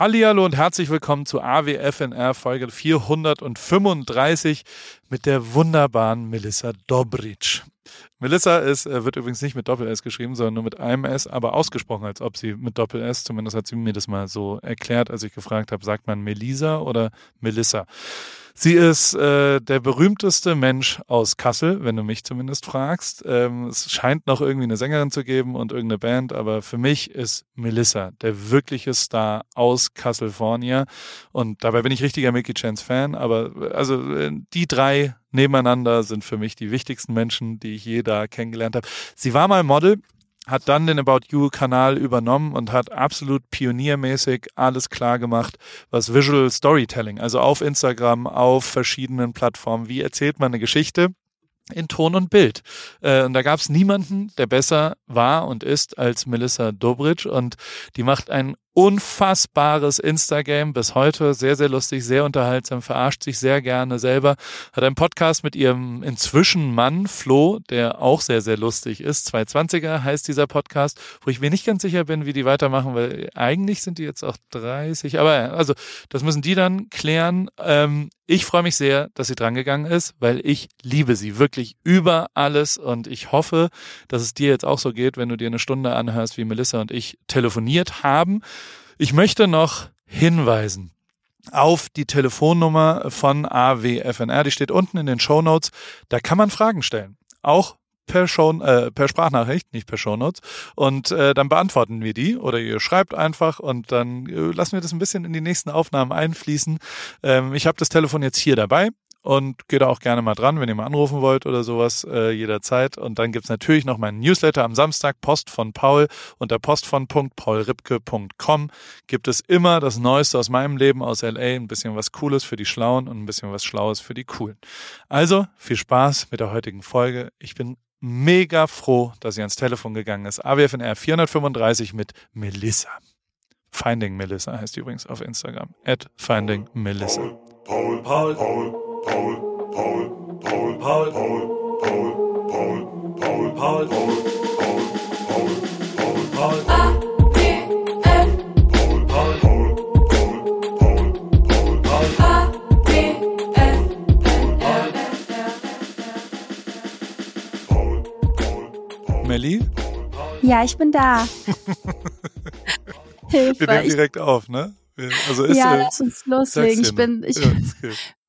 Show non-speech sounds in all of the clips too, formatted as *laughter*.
Hallihallo und herzlich willkommen zu AWFNR Folge 435 mit der wunderbaren Melissa Dobric. Melissa ist, äh, wird übrigens nicht mit Doppel-S geschrieben, sondern nur mit einem S, aber ausgesprochen, als ob sie mit Doppel-S, zumindest hat sie mir das mal so erklärt, als ich gefragt habe, sagt man Melisa oder Melissa? Sie ist äh, der berühmteste Mensch aus Kassel, wenn du mich zumindest fragst. Ähm, es scheint noch irgendwie eine Sängerin zu geben und irgendeine Band, aber für mich ist Melissa der wirkliche Star aus California. Und dabei bin ich richtiger Mickey Chance Fan, aber also äh, die drei nebeneinander sind für mich die wichtigsten Menschen, die ich je da kennengelernt habe. Sie war mal Model, hat dann den About You-Kanal übernommen und hat absolut pioniermäßig alles klar gemacht, was Visual Storytelling, also auf Instagram, auf verschiedenen Plattformen, wie erzählt man eine Geschichte in Ton und Bild. Äh, und da gab es niemanden, der besser war und ist als Melissa Dobritsch. Und die macht ein unfassbares Instagram bis heute, sehr, sehr lustig, sehr unterhaltsam, verarscht sich sehr gerne selber, hat einen Podcast mit ihrem inzwischen Mann Flo, der auch sehr, sehr lustig ist. 220er heißt dieser Podcast, wo ich mir nicht ganz sicher bin, wie die weitermachen, weil eigentlich sind die jetzt auch 30, aber also das müssen die dann klären. Ähm, ich freue mich sehr, dass sie drangegangen ist, weil ich liebe sie wirklich über alles und ich hoffe, dass es dir jetzt auch so geht, wenn du dir eine Stunde anhörst, wie Melissa und ich telefoniert haben. Ich möchte noch hinweisen auf die Telefonnummer von AWFNR. Die steht unten in den Show Notes. Da kann man Fragen stellen. Auch per, Show, äh, per Sprachnachricht, nicht per Shownotes. Und äh, dann beantworten wir die oder ihr schreibt einfach und dann äh, lassen wir das ein bisschen in die nächsten Aufnahmen einfließen. Ähm, ich habe das Telefon jetzt hier dabei und geht auch gerne mal dran, wenn ihr mal anrufen wollt oder sowas, äh, jederzeit. Und dann gibt's natürlich noch meinen Newsletter am Samstag, Post von Paul. Unter postvon.paulripke.com gibt es immer das Neueste aus meinem Leben aus LA, ein bisschen was Cooles für die Schlauen und ein bisschen was Schlaues für die Coolen. Also viel Spaß mit der heutigen Folge. Ich bin mega froh, dass sie ans Telefon gegangen ist. AWFNR 435 mit Melissa. Finding Melissa heißt übrigens auf Instagram. At Finding Melissa. Paul, Paul, Paul. Paul, Paul, Paul, Paul, Paul, Paul, Paul, Paul, Paul, Paul, Paul, Paul, Paul, Paul. Melli? Ja, ich bin da. Hilfe. Wir nehmen direkt auf, ne? Also ist, ja, lass uns loslegen. Ich bin, ich, ja,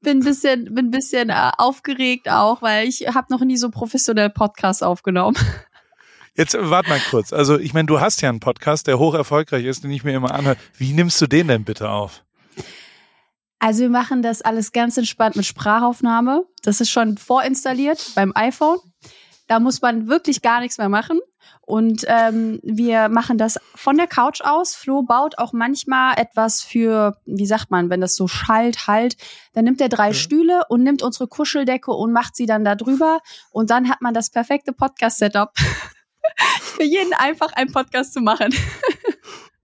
bin ein bisschen, bin ein bisschen äh, aufgeregt auch, weil ich habe noch nie so professionell Podcasts aufgenommen. Jetzt warte mal kurz. Also ich meine, du hast ja einen Podcast, der hoch erfolgreich ist, den ich mir immer anhöre. Wie nimmst du den denn bitte auf? Also wir machen das alles ganz entspannt mit Sprachaufnahme. Das ist schon vorinstalliert beim iPhone. Da muss man wirklich gar nichts mehr machen. Und ähm, wir machen das von der Couch aus. Flo baut auch manchmal etwas für, wie sagt man, wenn das so schallt, halt. Dann nimmt er drei ja. Stühle und nimmt unsere Kuscheldecke und macht sie dann da drüber. Und dann hat man das perfekte Podcast-Setup. *laughs* für jeden einfach einen Podcast zu machen. *laughs*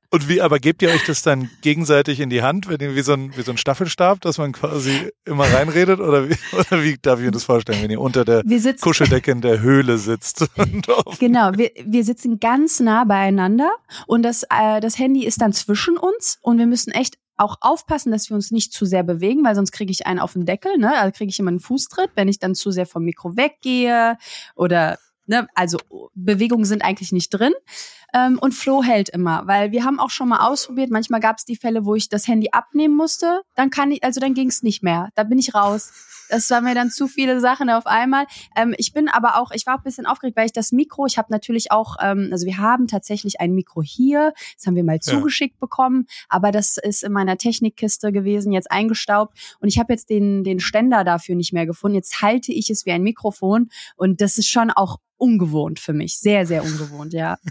Und wie, aber gebt ihr euch das dann gegenseitig in die Hand, wenn ihr wie so ein, wie so ein Staffelstab, dass man quasi immer reinredet? Oder wie, *laughs* oder wie darf ich mir das vorstellen, wenn ihr unter der Kuscheldecke in der Höhle sitzt? *laughs* genau, wir, wir sitzen ganz nah beieinander und das, äh, das Handy ist dann zwischen uns und wir müssen echt auch aufpassen, dass wir uns nicht zu sehr bewegen, weil sonst kriege ich einen auf den Deckel, ne? Also kriege ich immer einen Fußtritt, wenn ich dann zu sehr vom Mikro weggehe oder ne, also Bewegungen sind eigentlich nicht drin. Ähm, und Flo hält immer, weil wir haben auch schon mal ausprobiert. Manchmal gab es die Fälle, wo ich das Handy abnehmen musste. Dann kann ich, also dann ging es nicht mehr. Da bin ich raus. Das waren mir dann zu viele Sachen auf einmal. Ähm, ich bin aber auch, ich war auch ein bisschen aufgeregt, weil ich das Mikro, ich habe natürlich auch, ähm, also wir haben tatsächlich ein Mikro hier, das haben wir mal ja. zugeschickt bekommen, aber das ist in meiner Technikkiste gewesen, jetzt eingestaubt und ich habe jetzt den, den Ständer dafür nicht mehr gefunden. Jetzt halte ich es wie ein Mikrofon und das ist schon auch ungewohnt für mich. Sehr, sehr ungewohnt, ja. *laughs*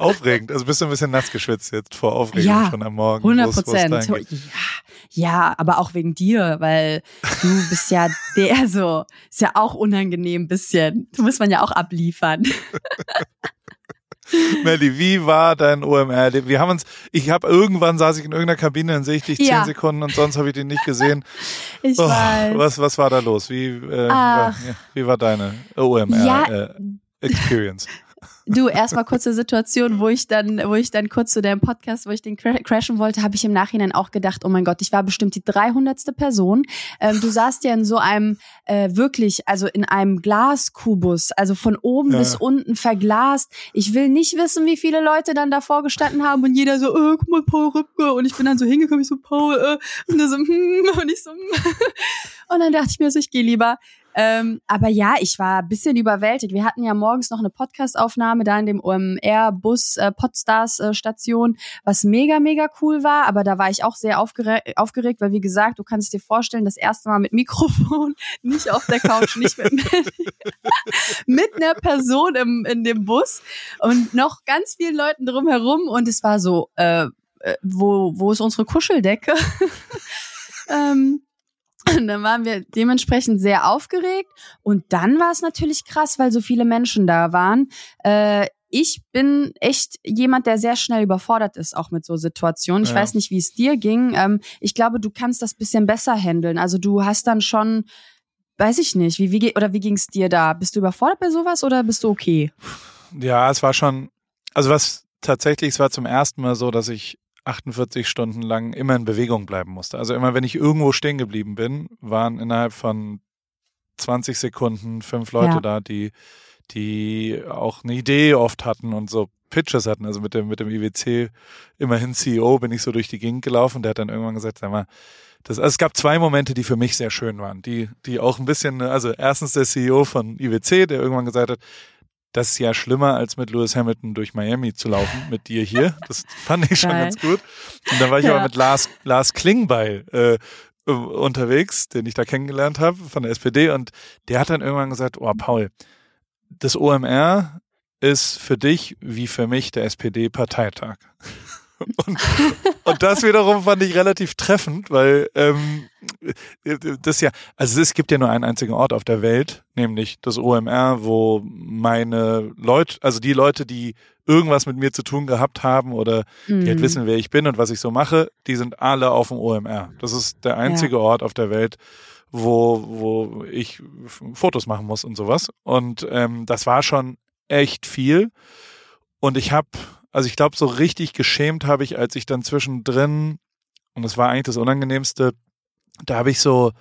Aufregend. Also bist du ein bisschen nass geschwitzt jetzt vor Aufregung ja, schon am Morgen. 100 Prozent. Ja, ja, aber auch wegen dir, weil du bist ja *laughs* der so, ist ja auch unangenehm ein bisschen. Du musst man ja auch abliefern. *laughs* Melli, wie war dein OMR? Wir haben uns, ich habe irgendwann saß ich in irgendeiner Kabine, dann sehe ich dich zehn ja. Sekunden und sonst habe ich dich nicht gesehen. Ich oh, weiß. Was, was war da los? Wie, äh, war, wie war deine OMR ja, äh, Experience? *laughs* Du, erstmal kurze Situation, wo ich dann, wo ich dann kurz zu deinem Podcast, wo ich den crashen wollte, habe ich im Nachhinein auch gedacht, oh mein Gott, ich war bestimmt die 300. Person. Ähm, du saßt ja in so einem, äh, wirklich, also in einem Glaskubus, also von oben ja. bis unten verglast. Ich will nicht wissen, wie viele Leute dann davor gestanden haben und jeder so, äh, guck mal, Paul Rübke. Und ich bin dann so hingekommen, ich so, Paul, äh, und er so, hm, *laughs* und ich so, hm. *laughs* und dann dachte ich mir so, ich gehe lieber. Ähm, aber ja, ich war ein bisschen überwältigt. Wir hatten ja morgens noch eine Podcastaufnahme da in dem OMR-Bus äh, äh, was mega, mega cool war. Aber da war ich auch sehr aufgere aufgeregt, weil wie gesagt, du kannst dir vorstellen, das erste Mal mit Mikrofon, *laughs* nicht auf der Couch, nicht mit, *laughs* mit einer Person im, in dem Bus und noch ganz vielen Leuten drumherum. Und es war so, äh, äh wo, wo ist unsere Kuscheldecke? *laughs* ähm, und dann waren wir dementsprechend sehr aufgeregt. Und dann war es natürlich krass, weil so viele Menschen da waren. Äh, ich bin echt jemand, der sehr schnell überfordert ist, auch mit so Situationen. Ich ja. weiß nicht, wie es dir ging. Ähm, ich glaube, du kannst das bisschen besser handeln. Also du hast dann schon, weiß ich nicht, wie, wie oder wie ging es dir da? Bist du überfordert bei sowas oder bist du okay? Ja, es war schon, also was tatsächlich, es war zum ersten Mal so, dass ich 48 Stunden lang immer in Bewegung bleiben musste. Also immer, wenn ich irgendwo stehen geblieben bin, waren innerhalb von 20 Sekunden fünf Leute ja. da, die, die auch eine Idee oft hatten und so Pitches hatten. Also mit dem, mit dem IWC, immerhin CEO, bin ich so durch die Gegend gelaufen. Der hat dann irgendwann gesagt, sag mal, das, also es gab zwei Momente, die für mich sehr schön waren, die, die auch ein bisschen, also erstens der CEO von IWC, der irgendwann gesagt hat, das ist ja schlimmer, als mit Lewis Hamilton durch Miami zu laufen, mit dir hier. Das fand ich schon Geil. ganz gut. Und dann war ich ja. aber mit Lars, Lars Klingbeil äh, unterwegs, den ich da kennengelernt habe von der SPD. Und der hat dann irgendwann gesagt, oh Paul, das OMR ist für dich wie für mich der SPD-Parteitag. Und, und das wiederum fand ich relativ treffend, weil ähm, das ja, also es gibt ja nur einen einzigen Ort auf der Welt, nämlich das OMR, wo meine Leute, also die Leute, die irgendwas mit mir zu tun gehabt haben oder mhm. die halt mhm. wissen, wer ich bin und was ich so mache, die sind alle auf dem OMR. Das ist der einzige ja. Ort auf der Welt, wo, wo ich Fotos machen muss und sowas. Und ähm, das war schon echt viel. Und ich habe also ich glaube, so richtig geschämt habe ich, als ich dann zwischendrin, und das war eigentlich das Unangenehmste, da habe ich so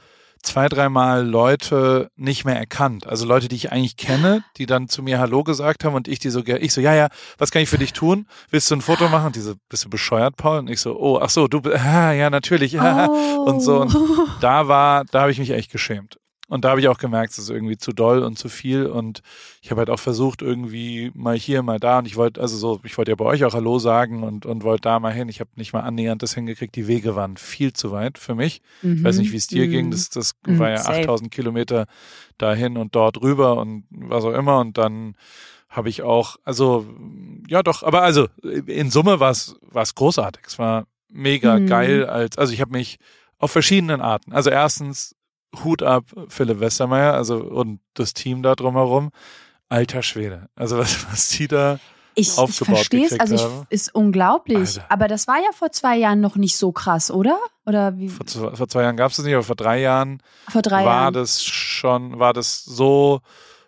zwei, dreimal Leute nicht mehr erkannt. Also Leute, die ich eigentlich kenne, die dann zu mir Hallo gesagt haben und ich die so, ich so, ja, ja, was kann ich für dich tun? Willst du ein Foto machen? Und die so, bist du bescheuert, Paul? Und ich so, oh, ach so, du, ah, *laughs* ja, natürlich, ja, *laughs* oh. und so. Und da war, da habe ich mich echt geschämt. Und da habe ich auch gemerkt, es ist irgendwie zu doll und zu viel. Und ich habe halt auch versucht, irgendwie mal hier, mal da. Und ich wollte, also so, ich wollte ja bei euch auch Hallo sagen und, und wollte da mal hin. Ich habe nicht mal annähernd das hingekriegt. Die Wege waren viel zu weit für mich. Mhm. Ich weiß nicht, wie es dir mhm. ging. Das, das mhm. war ja Safe. 8000 Kilometer dahin und dort rüber und was auch immer. Und dann habe ich auch, also, ja doch, aber also in Summe war es großartig. Es war mega mhm. geil als, also ich habe mich auf verschiedenen Arten. Also erstens Hut ab, Philipp Westermeier, also und das Team da drumherum. Alter Schwede. Also was, was die da ich, aufgebaut ich verstehe es, also ich, ist unglaublich. Alter. Aber das war ja vor zwei Jahren noch nicht so krass, oder? Oder wie? Vor, vor zwei Jahren gab es das nicht, aber vor drei Jahren vor drei war Jahren. das schon, war das so,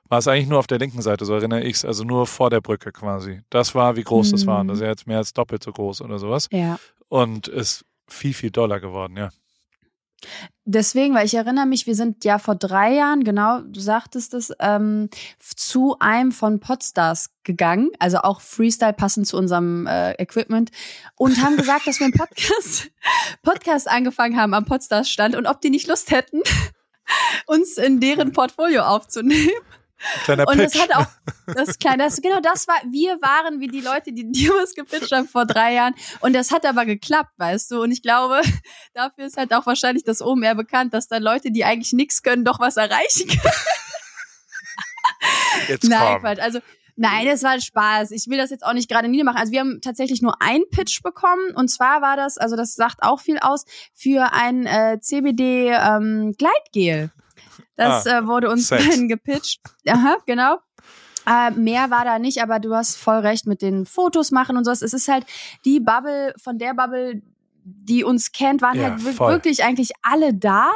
war es eigentlich nur auf der linken Seite, so erinnere ich es, also nur vor der Brücke quasi. Das war, wie groß mhm. das war. Und das ist ja jetzt mehr als doppelt so groß oder sowas. Ja. Und ist viel, viel doller geworden, ja. Deswegen, weil ich erinnere mich, wir sind ja vor drei Jahren, genau, du sagtest es, ähm, zu einem von Podstars gegangen, also auch Freestyle passend zu unserem äh, Equipment und haben gesagt, dass wir einen Podcast, *laughs* Podcast angefangen haben am Podstars Stand und ob die nicht Lust hätten, *laughs* uns in deren Portfolio aufzunehmen. Kleiner und Pitch. das hat auch *laughs* das kleine, das, genau das war, wir waren wie die Leute, die dir was gepitcht haben vor drei Jahren. Und das hat aber geklappt, weißt du. Und ich glaube, *laughs* dafür ist halt auch wahrscheinlich das OMR bekannt, dass da Leute, die eigentlich nichts können, doch was erreichen können. *laughs* Jetzt Nein, Quatsch. Also Nein, es war Spaß. Ich will das jetzt auch nicht gerade niedermachen. Also wir haben tatsächlich nur einen Pitch bekommen und zwar war das, also das sagt auch viel aus, für ein äh, CBD ähm, Gleitgel. Das ah, äh, wurde uns dann *laughs* gepitcht. Aha, genau. Äh, mehr war da nicht, aber du hast voll recht mit den Fotos machen und sowas. Es ist halt die Bubble, von der Bubble, die uns kennt, waren ja, halt voll. wirklich eigentlich alle da.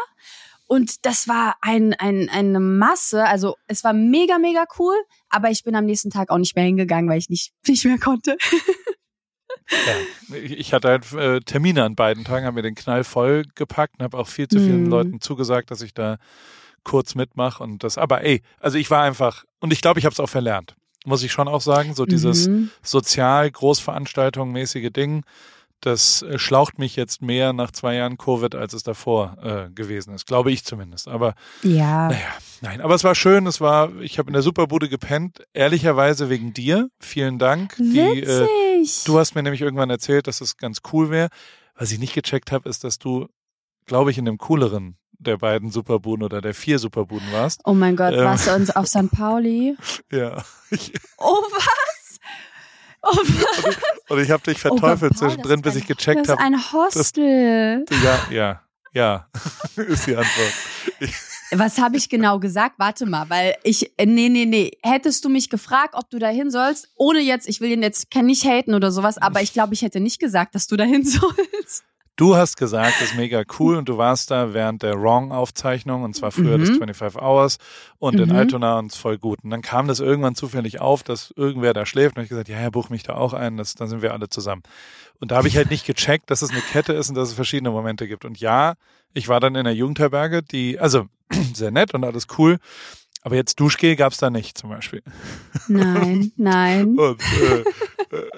Und das war ein, ein, eine Masse. Also es war mega, mega cool. Aber ich bin am nächsten Tag auch nicht mehr hingegangen, weil ich nicht, *laughs* nicht mehr konnte. Ja, ich hatte halt äh, Termine an beiden Tagen, habe mir den Knall voll gepackt und habe auch viel zu vielen mhm. Leuten zugesagt, dass ich da kurz mitmache und das. Aber ey, also ich war einfach und ich glaube, ich habe es auch verlernt, muss ich schon auch sagen. So dieses mhm. sozial Großveranstaltung mäßige Ding das äh, schlaucht mich jetzt mehr nach zwei Jahren Covid, als es davor äh, gewesen ist. Glaube ich zumindest. Aber ja. naja, nein. Aber es war schön. Es war, ich habe in der Superbude gepennt, ehrlicherweise wegen dir. Vielen Dank. Die, äh, du hast mir nämlich irgendwann erzählt, dass es ganz cool wäre. Was ich nicht gecheckt habe, ist, dass du, glaube ich, in dem cooleren der beiden Superbuden oder der vier Superbuden warst. Oh mein Gott, ähm, warst du uns auf St. Pauli? *laughs* ja. oh was? Oh, und ich, und ich habe dich verteufelt oh zwischendrin, bis ich gecheckt habe. Das ist ein Hostel. Das, *laughs* ja, ja, ja, *laughs* ist die Antwort. Ich, was habe ich genau gesagt? Warte mal, weil ich, nee, nee, nee. Hättest du mich gefragt, ob du dahin sollst, ohne jetzt, ich will ihn jetzt, kann nicht haten oder sowas, aber ich glaube, ich hätte nicht gesagt, dass du dahin sollst. Du hast gesagt, das ist mega cool und du warst da während der Wrong-Aufzeichnung und zwar früher mhm. das 25 Hours und mhm. in Altona und es voll gut. Und dann kam das irgendwann zufällig auf, dass irgendwer da schläft und ich gesagt, ja, ja, buch mich da auch ein, das, dann sind wir alle zusammen. Und da habe ich halt nicht gecheckt, dass es eine Kette ist und dass es verschiedene Momente gibt. Und ja, ich war dann in der Jugendherberge, die, also *clears throat* sehr nett und alles cool. Aber jetzt Duschgel gab es da nicht zum Beispiel. Nein, *laughs* nein. und äh,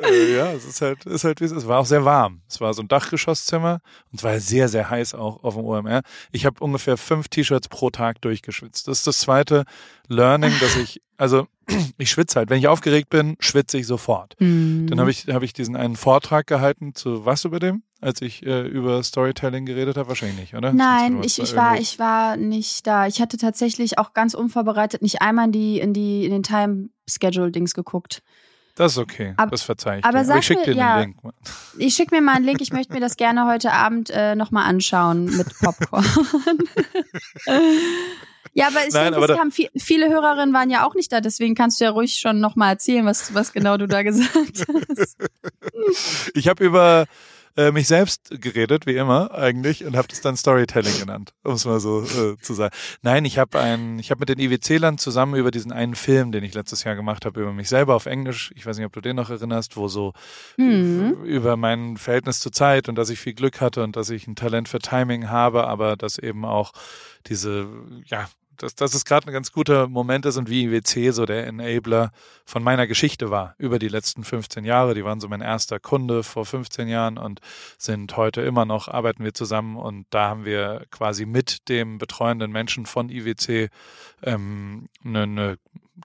äh, ja, es ist halt, ist halt wie es ist. Es war auch sehr warm. Es war so ein Dachgeschosszimmer und es war sehr, sehr heiß auch auf dem OMR. Ich habe ungefähr fünf T-Shirts pro Tag durchgeschwitzt. Das ist das zweite Learning, dass ich, also *clears throat* ich schwitze halt. Wenn ich aufgeregt bin, schwitze ich sofort. Mhm. Dann habe ich, hab ich diesen einen Vortrag gehalten zu was über dem, als ich äh, über Storytelling geredet habe? Wahrscheinlich nicht, oder? Nein, ich, ich war, ich war nicht da. Ich hatte tatsächlich auch ganz unvorbereitet nicht einmal in die, in die, in den Time Schedule Dings geguckt. Das ist okay, Ab, das verzeihe ich aber dir. Aber ich schicke dir ja, den Link. Ich schicke mir mal einen Link, ich möchte mir das *laughs* gerne heute Abend äh, nochmal anschauen mit Popcorn. ja, aber ich Nein, denke, aber haben viel, viele Hörerinnen waren ja auch nicht da, deswegen kannst du ja ruhig schon nochmal erzählen, was, was genau du da gesagt *laughs* hast. ich habe über äh, mich selbst geredet, wie immer eigentlich, und habe das dann Storytelling genannt, um es mal so äh, zu sagen. Nein, ich habe ein, ich habe mit den IWC-Lern zusammen über diesen einen Film, den ich letztes Jahr gemacht habe, über mich selber auf Englisch, ich weiß nicht, ob du den noch erinnerst, wo so mhm. über mein Verhältnis zur Zeit und dass ich viel Glück hatte und dass ich ein Talent für Timing habe, aber dass eben auch diese, ja, dass, dass es gerade ein ganz guter Moment ist und wie IWC so der Enabler von meiner Geschichte war über die letzten 15 Jahre. Die waren so mein erster Kunde vor 15 Jahren und sind heute immer noch, arbeiten wir zusammen und da haben wir quasi mit dem betreuenden Menschen von IWC ähm, eine, eine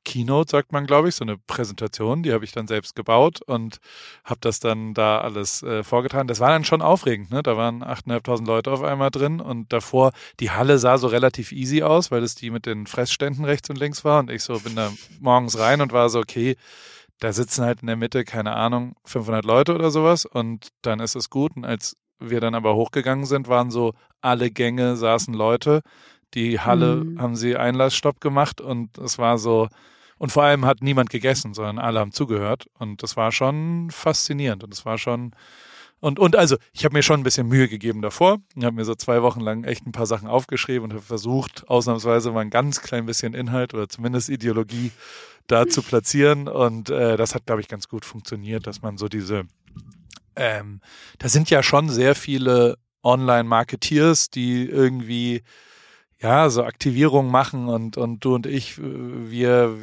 Keynote, sagt man, glaube ich, so eine Präsentation, die habe ich dann selbst gebaut und habe das dann da alles äh, vorgetragen. Das war dann schon aufregend, ne? Da waren 8.500 Leute auf einmal drin und davor, die Halle sah so relativ easy aus, weil es die mit den Fressständen rechts und links war und ich so bin da morgens rein und war so, okay, da sitzen halt in der Mitte, keine Ahnung, 500 Leute oder sowas und dann ist es gut. Und als wir dann aber hochgegangen sind, waren so alle Gänge saßen Leute die Halle mhm. haben sie Einlassstopp gemacht und es war so, und vor allem hat niemand gegessen, sondern alle haben zugehört. Und das war schon faszinierend. Und es war schon. Und, und also, ich habe mir schon ein bisschen Mühe gegeben davor. Ich habe mir so zwei Wochen lang echt ein paar Sachen aufgeschrieben und habe versucht, ausnahmsweise mal ein ganz klein bisschen Inhalt oder zumindest Ideologie da zu *laughs* platzieren. Und äh, das hat, glaube ich, ganz gut funktioniert, dass man so diese. Ähm, da sind ja schon sehr viele Online-Marketeers, die irgendwie ja, so Aktivierung machen und, und du und ich, wir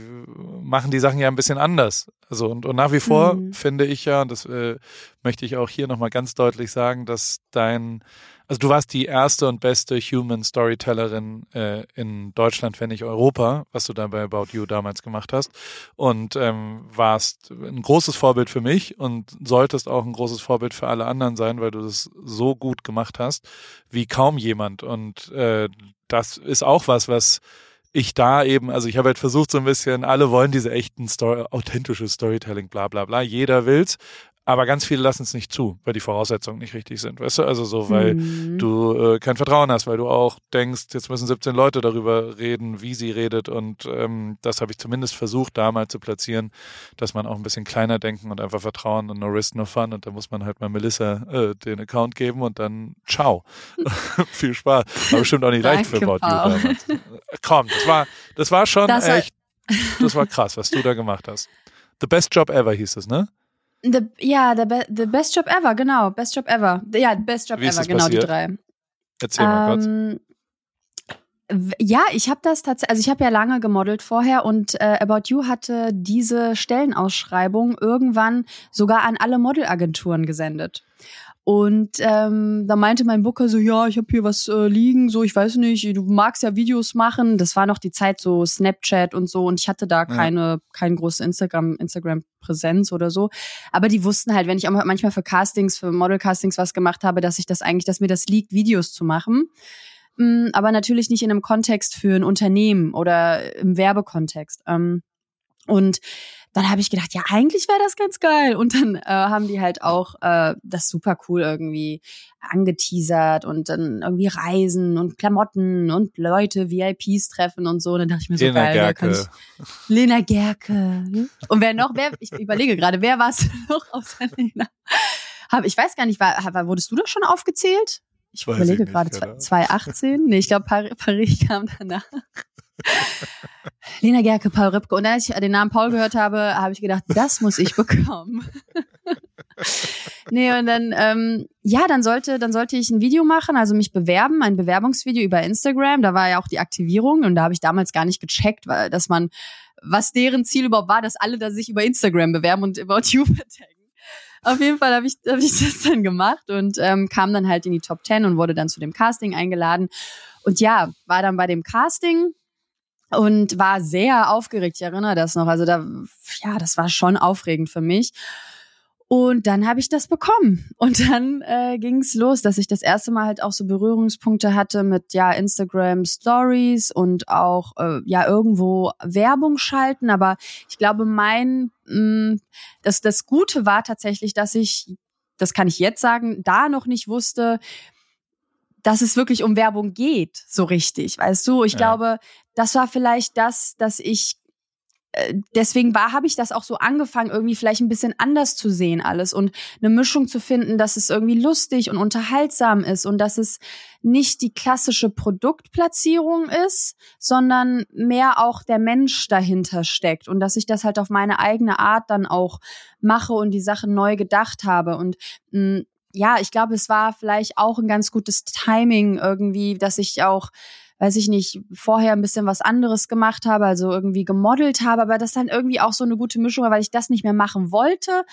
machen die Sachen ja ein bisschen anders. Also und, und nach wie vor mhm. finde ich ja, und das äh, möchte ich auch hier nochmal ganz deutlich sagen, dass dein also du warst die erste und beste Human Storytellerin äh, in Deutschland, wenn nicht Europa, was du da bei About You damals gemacht hast. Und ähm, warst ein großes Vorbild für mich und solltest auch ein großes Vorbild für alle anderen sein, weil du das so gut gemacht hast wie kaum jemand. Und äh, das ist auch was, was ich da eben, also ich habe halt versucht so ein bisschen, alle wollen diese echten Story, authentische Storytelling, bla bla bla, jeder will's, Aber ganz viele lassen es nicht zu, weil die Voraussetzungen nicht richtig sind. Weißt du, also so, weil Mhm. du äh, kein Vertrauen hast, weil du auch denkst, jetzt müssen 17 Leute darüber reden, wie sie redet. Und ähm, das habe ich zumindest versucht, da mal zu platzieren, dass man auch ein bisschen kleiner denken und einfach vertrauen und no risk, no fun. Und da muss man halt mal Melissa äh, den Account geben und dann ciao. *laughs* *laughs* Viel Spaß. War bestimmt auch nicht leicht für About You damals. Äh, Komm, das war, das war schon Das war- echt, das war krass, was du da gemacht hast. The best job ever hieß es, ne? The, ja, the, be the best job ever, genau. Best job ever. Ja, best job ever, genau, passiert? die drei. Erzähl mal kurz. Ähm, ja, ich habe das tatsächlich, also ich habe ja lange gemodelt vorher und äh, About You hatte diese Stellenausschreibung irgendwann sogar an alle Modelagenturen gesendet. Und ähm, da meinte mein Booker so, ja, ich habe hier was äh, liegen, so, ich weiß nicht, du magst ja Videos machen. Das war noch die Zeit so Snapchat und so und ich hatte da keine, keine große Instagram, Instagram-Präsenz oder so. Aber die wussten halt, wenn ich auch manchmal für Castings, für Model-Castings was gemacht habe, dass ich das eigentlich, dass mir das liegt, Videos zu machen. Mm, Aber natürlich nicht in einem Kontext für ein Unternehmen oder im Werbekontext. Ähm, Und dann habe ich gedacht, ja, eigentlich wäre das ganz geil. Und dann äh, haben die halt auch äh, das super cool irgendwie angeteasert und dann irgendwie Reisen und Klamotten und Leute, VIPs treffen und so. Und dann dachte ich mir so Lena geil, da kann Gerke. ich Lena Gerke. Und wer noch, wer, ich überlege gerade, wer war es *laughs* noch außer Lena? Hab, ich weiß gar nicht, war, war, wurdest du doch schon aufgezählt? Ich Weiß überlege ich nicht, gerade, keine zwei- 2018? Nee, ich glaube, Paris, Paris kam danach. Lena Gerke, Paul Ripke. Und als ich den Namen Paul gehört habe, habe ich gedacht, das muss ich bekommen. nee, und dann, ähm, ja, dann sollte, dann sollte ich ein Video machen, also mich bewerben, ein Bewerbungsvideo über Instagram. Da war ja auch die Aktivierung und da habe ich damals gar nicht gecheckt, weil, dass man, was deren Ziel überhaupt war, dass alle da sich über Instagram bewerben und About You vertaggen. Auf jeden Fall habe ich, hab ich das dann gemacht und ähm, kam dann halt in die Top 10 und wurde dann zu dem Casting eingeladen. Und ja, war dann bei dem Casting und war sehr aufgeregt. Ich erinnere das noch. Also da, ja, das war schon aufregend für mich. Und dann habe ich das bekommen. Und dann äh, ging es los, dass ich das erste Mal halt auch so Berührungspunkte hatte mit ja Instagram Stories und auch äh, ja irgendwo Werbung schalten. Aber ich glaube, mein mh, das, das Gute war tatsächlich, dass ich, das kann ich jetzt sagen, da noch nicht wusste, dass es wirklich um Werbung geht, so richtig, weißt du? Ich Ja. glaube, das war vielleicht das, dass ich äh, deswegen war, habe ich das auch so angefangen, irgendwie vielleicht ein bisschen anders zu sehen alles und eine Mischung zu finden, dass es irgendwie lustig und unterhaltsam ist und dass es nicht die klassische Produktplatzierung ist, sondern mehr auch der Mensch dahinter steckt und dass ich das halt auf meine eigene Art dann auch mache und die Sachen neu gedacht habe und mh, ja, ich glaube, es war vielleicht auch ein ganz gutes Timing irgendwie, dass ich auch weiß ich nicht, vorher ein bisschen was anderes gemacht habe, also irgendwie gemodelt habe, aber das dann irgendwie auch so eine gute Mischung war, weil ich das nicht mehr machen wollte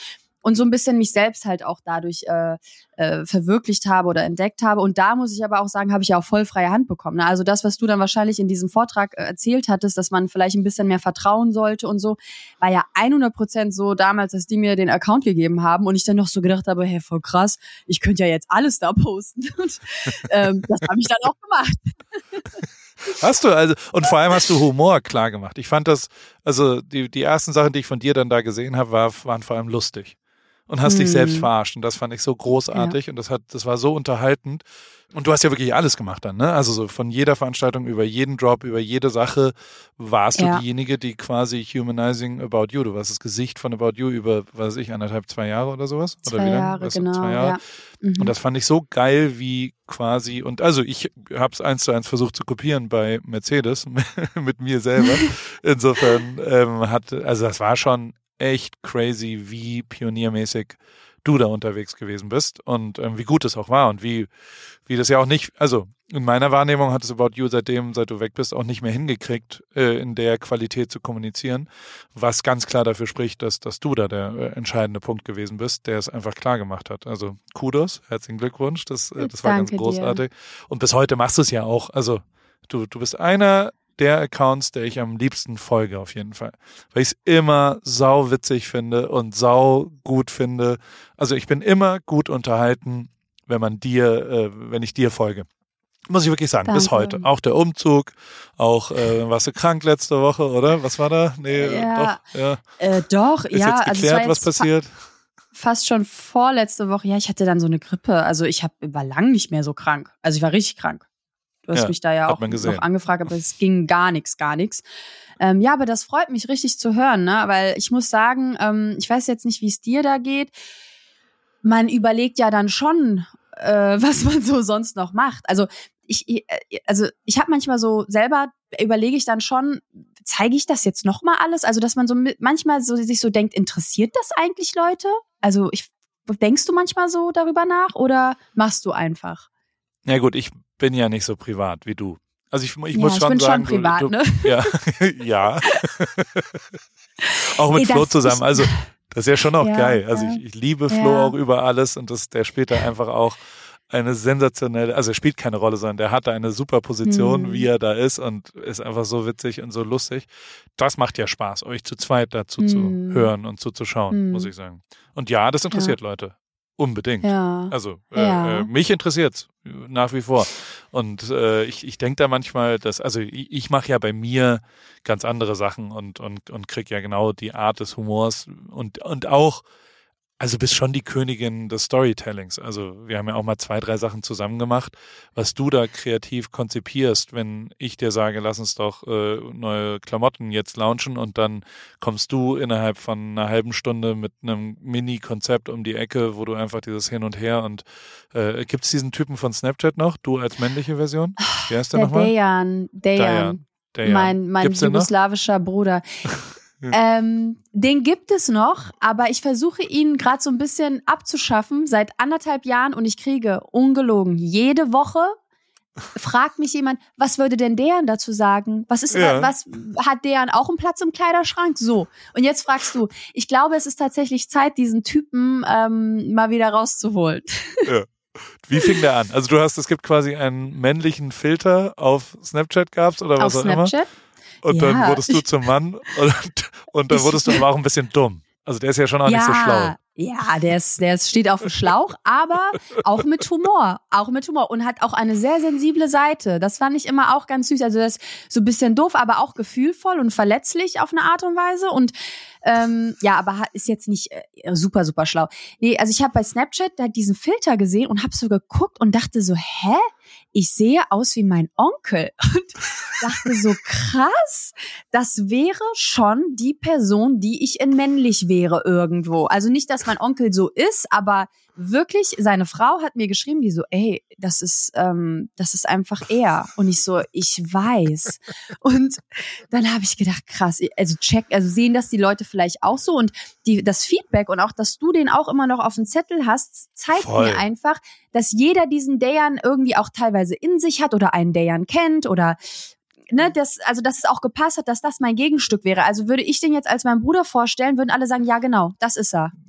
und so ein bisschen mich selbst halt auch dadurch äh, äh, verwirklicht habe oder entdeckt habe. Und da muss ich aber auch sagen, habe ich ja auch voll freie Hand bekommen. Ne? Also das, was du dann wahrscheinlich in diesem Vortrag äh, erzählt hattest, dass man vielleicht ein bisschen mehr vertrauen sollte und so, war ja 100 Prozent so damals, dass die mir den Account gegeben haben und ich dann noch so gedacht habe, hey, voll krass, ich könnte ja jetzt alles da posten. *laughs* Und ähm, das habe ich dann auch gemacht. *laughs* Hast du, also, und vor allem hast du Humor klar gemacht. Ich fand das, also die, die ersten Sachen, die ich von dir dann da gesehen habe, war, waren vor allem lustig. Und hast dich Hm. selbst verarscht. Und das fand ich so großartig. Und das hat, das war so unterhaltend. Und du hast ja wirklich alles gemacht dann, ne? Also so von jeder Veranstaltung über jeden Drop, über jede Sache warst Ja. du diejenige, die quasi humanizing About You. Du warst das Gesicht von About You über, was weiß ich, anderthalb, zwei Jahre oder sowas? Oder Zwei wie lange? Jahre, Weißt du, genau. Zwei Jahre. Ja. Mhm. Und das fand ich so geil, wie quasi, und also ich habe es eins zu eins versucht zu kopieren bei Mercedes *laughs* mit mir selber. *laughs* Insofern ähm, hat, also das war schon echt crazy, wie pioniermäßig du da unterwegs gewesen bist und ähm, wie gut es auch war und wie, wie das ja auch nicht, also in meiner Wahrnehmung hat es About You seitdem, seit du weg bist, auch nicht mehr hingekriegt, äh, in der Qualität zu kommunizieren, was ganz klar dafür spricht, dass, dass du da der äh, entscheidende Punkt gewesen bist, der es einfach klar gemacht hat. Also Kudos, herzlichen Glückwunsch, das, äh, das war ganz Danke dir. großartig. Und bis heute machst du es ja auch. Also du, du bist einer der Accounts, der ich am liebsten folge, auf jeden Fall. Weil ich es immer sau witzig finde und sau gut finde. Also ich bin immer gut unterhalten, wenn man dir, äh, wenn ich dir folge. Muss ich wirklich sagen, bis Danke. heute. Auch der Umzug, auch äh, warst du krank letzte Woche, oder? Was war da? Nee, Ja. doch, ja. Äh, doch, Ist ja. jetzt also geklärt, was jetzt passiert? fast schon vorletzte Woche. Ja, ich hatte dann so eine Grippe. Also ich hab, war lang nicht mehr so krank. Also ich war richtig krank. Du hast Ja, mich da ja auch noch angefragt, aber es ging gar nichts, gar nichts. Ähm, ja, aber das freut mich richtig zu hören, ne? Weil ich muss sagen, ähm, ich weiß jetzt nicht, wie es dir da geht. Man überlegt ja dann schon, äh, *laughs* was man so sonst noch macht. Also ich, äh, also ich habe manchmal so selber überlege ich dann schon, zeige ich das jetzt noch mal alles? Also dass man so manchmal so sich so denkt, interessiert das eigentlich Leute? Also ich denkst du manchmal so darüber nach oder machst du einfach? Ja gut, ich bin ja nicht so privat wie du. Also ich, ich Ja, muss ich schon bin schon sagen, privat, du, du, ne? *laughs* Ja, *laughs* ja. auch mit Nee, Flo zusammen. ich- Also das ist ja schon auch Ja, geil. Also ich, ich liebe Flo Ja. auch über alles und das, der spielt da einfach auch eine sensationelle, also er spielt keine Rolle, sondern der hat da eine super Position, Hm. wie er da ist und ist einfach so witzig und so lustig. Das macht ja Spaß, euch zu zweit dazu zu Hm. hören und zuzuschauen, Hm. muss ich sagen. Und ja, das interessiert Leute. Unbedingt. Ja. Also äh, Ja. äh, mich interessiert's nach wie vor. Und äh, ich, ich denke da manchmal, dass, also ich, ich mache ja bei mir ganz andere Sachen und, und, und krieg ja genau die Art des Humors und, und auch, also bist schon die Königin des Storytellings. Also wir haben ja auch mal zwei, drei Sachen zusammen gemacht, was du da kreativ konzipierst, wenn ich dir sage, lass uns doch äh, neue Klamotten jetzt launchen und dann kommst du innerhalb von einer halben Stunde mit einem Mini-Konzept um die Ecke, wo du einfach dieses Hin und Her und äh, gibt's diesen Typen von Snapchat noch? Du als männliche Version? Wie heißt der Der nochmal? Dejan, Dejan, Dejan. mein, mein noch? jugoslawischer Ähm, den gibt es noch, aber ich versuche ihn gerade so ein bisschen abzuschaffen seit anderthalb Jahren und ich kriege ungelogen jede Woche fragt mich jemand, was würde denn Dejan dazu sagen? Was ist, Ja. was hat Dejan auch einen Platz im Kleiderschrank? So. Und jetzt fragst du, ich glaube, es ist tatsächlich Zeit, diesen Typen ähm, mal wieder rauszuholen. *laughs* Wie fing der an? Also du hast, es gibt quasi einen männlichen Filter auf Snapchat gab's oder was Auf auch immer. Und dann Ja. wurdest du zum Mann und, und dann wurdest du aber auch ein bisschen dumm. Also der ist ja schon auch nicht so schlau. Ja, der, ist, der ist, steht auf dem Schlauch, aber auch mit Humor. Auch mit Humor und hat auch eine sehr sensible Seite. Das fand ich immer auch ganz süß. Also das ist so ein bisschen doof, aber auch gefühlvoll und verletzlich auf eine Art und Weise. Und ähm, ja, aber ist jetzt nicht äh, super, super schlau. Nee, also ich habe bei Snapchat da diesen Filter gesehen und habe so geguckt und dachte so, hä? Ich sehe aus wie mein Onkel. *laughs* Und dachte so, krass, das wäre schon die Person, die ich in männlich wäre irgendwo. Also nicht, dass mein Onkel so ist, aber wirklich, seine Frau hat mir geschrieben, die so, ey, das ist, ähm, das ist einfach er. Und ich so, ich weiß. Und dann habe ich gedacht, krass, also check, also sehen das die Leute vielleicht auch so und die, das Feedback und auch, dass du den auch immer noch auf dem Zettel hast, zeigt Voll. mir einfach, dass jeder diesen Dayan irgendwie auch teilweise in sich hat oder einen Dayan kennt oder ne, das, also dass es auch gepasst hat, dass das mein Gegenstück wäre. Also würde ich den jetzt als meinen Bruder vorstellen, würden alle sagen, ja genau, das ist er.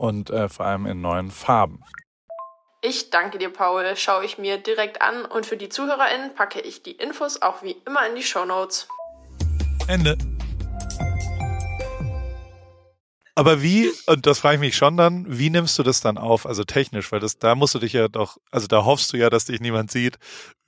und äh, vor allem in neuen Farben. Ich danke dir, Paul. Schaue ich mir direkt an und für die ZuhörerInnen packe ich die Infos auch wie immer in die Show Notes. Ende. Aber wie, und das frage ich mich schon dann, wie nimmst du das dann auf, also technisch, weil das, da musst du dich ja doch, also da hoffst du ja, dass dich niemand sieht,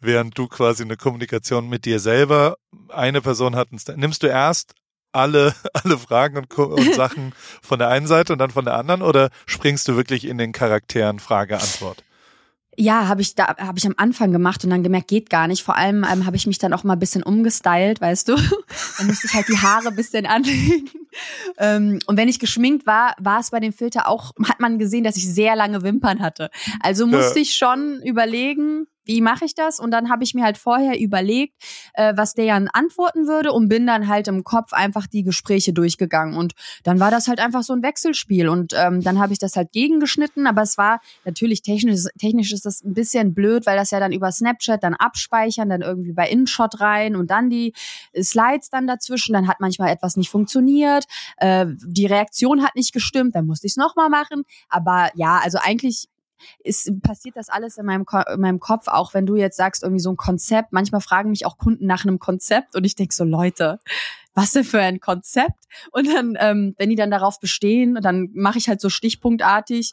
während du quasi eine Kommunikation mit dir selber, eine Person hat, nimmst du erst alle, *laughs* alle Fragen und, und Sachen von der einen Seite und dann von der anderen oder springst du wirklich in den Charakteren Frage-Antwort? Ja, habe ich da habe ich am Anfang gemacht und dann gemerkt, geht gar nicht. Vor allem ähm, habe ich mich dann auch mal ein bisschen umgestylt, weißt du. *laughs* dann musste ich halt die Haare ein bisschen anlegen. ähm, und wenn ich geschminkt war, war es bei dem Filter auch, hat man gesehen, dass ich sehr lange Wimpern hatte. Also musste ja. ich schon überlegen, wie mache ich das? Und dann habe ich mir halt vorher überlegt, äh, was der Jan antworten würde und bin dann halt im Kopf einfach die Gespräche durchgegangen. Und dann war das halt einfach so ein Wechselspiel. Und ähm, dann habe ich das halt gegengeschnitten, aber es war natürlich technisch, technisch ist das ein bisschen blöd, weil das ja dann über Snapchat dann abspeichern, dann irgendwie bei InShot rein und dann die Slides dann dazwischen. Dann hat manchmal etwas nicht funktioniert, äh, die Reaktion hat nicht gestimmt, dann musste ich es nochmal machen. Aber ja, also eigentlich ist, passiert das alles in meinem, in meinem Kopf, auch wenn du jetzt sagst, irgendwie so ein Konzept. Manchmal fragen mich auch Kunden nach einem Konzept und ich denke so, Leute, was denn für ein Konzept? Und dann, ähm, wenn die dann darauf bestehen, dann mache ich halt so stichpunktartig,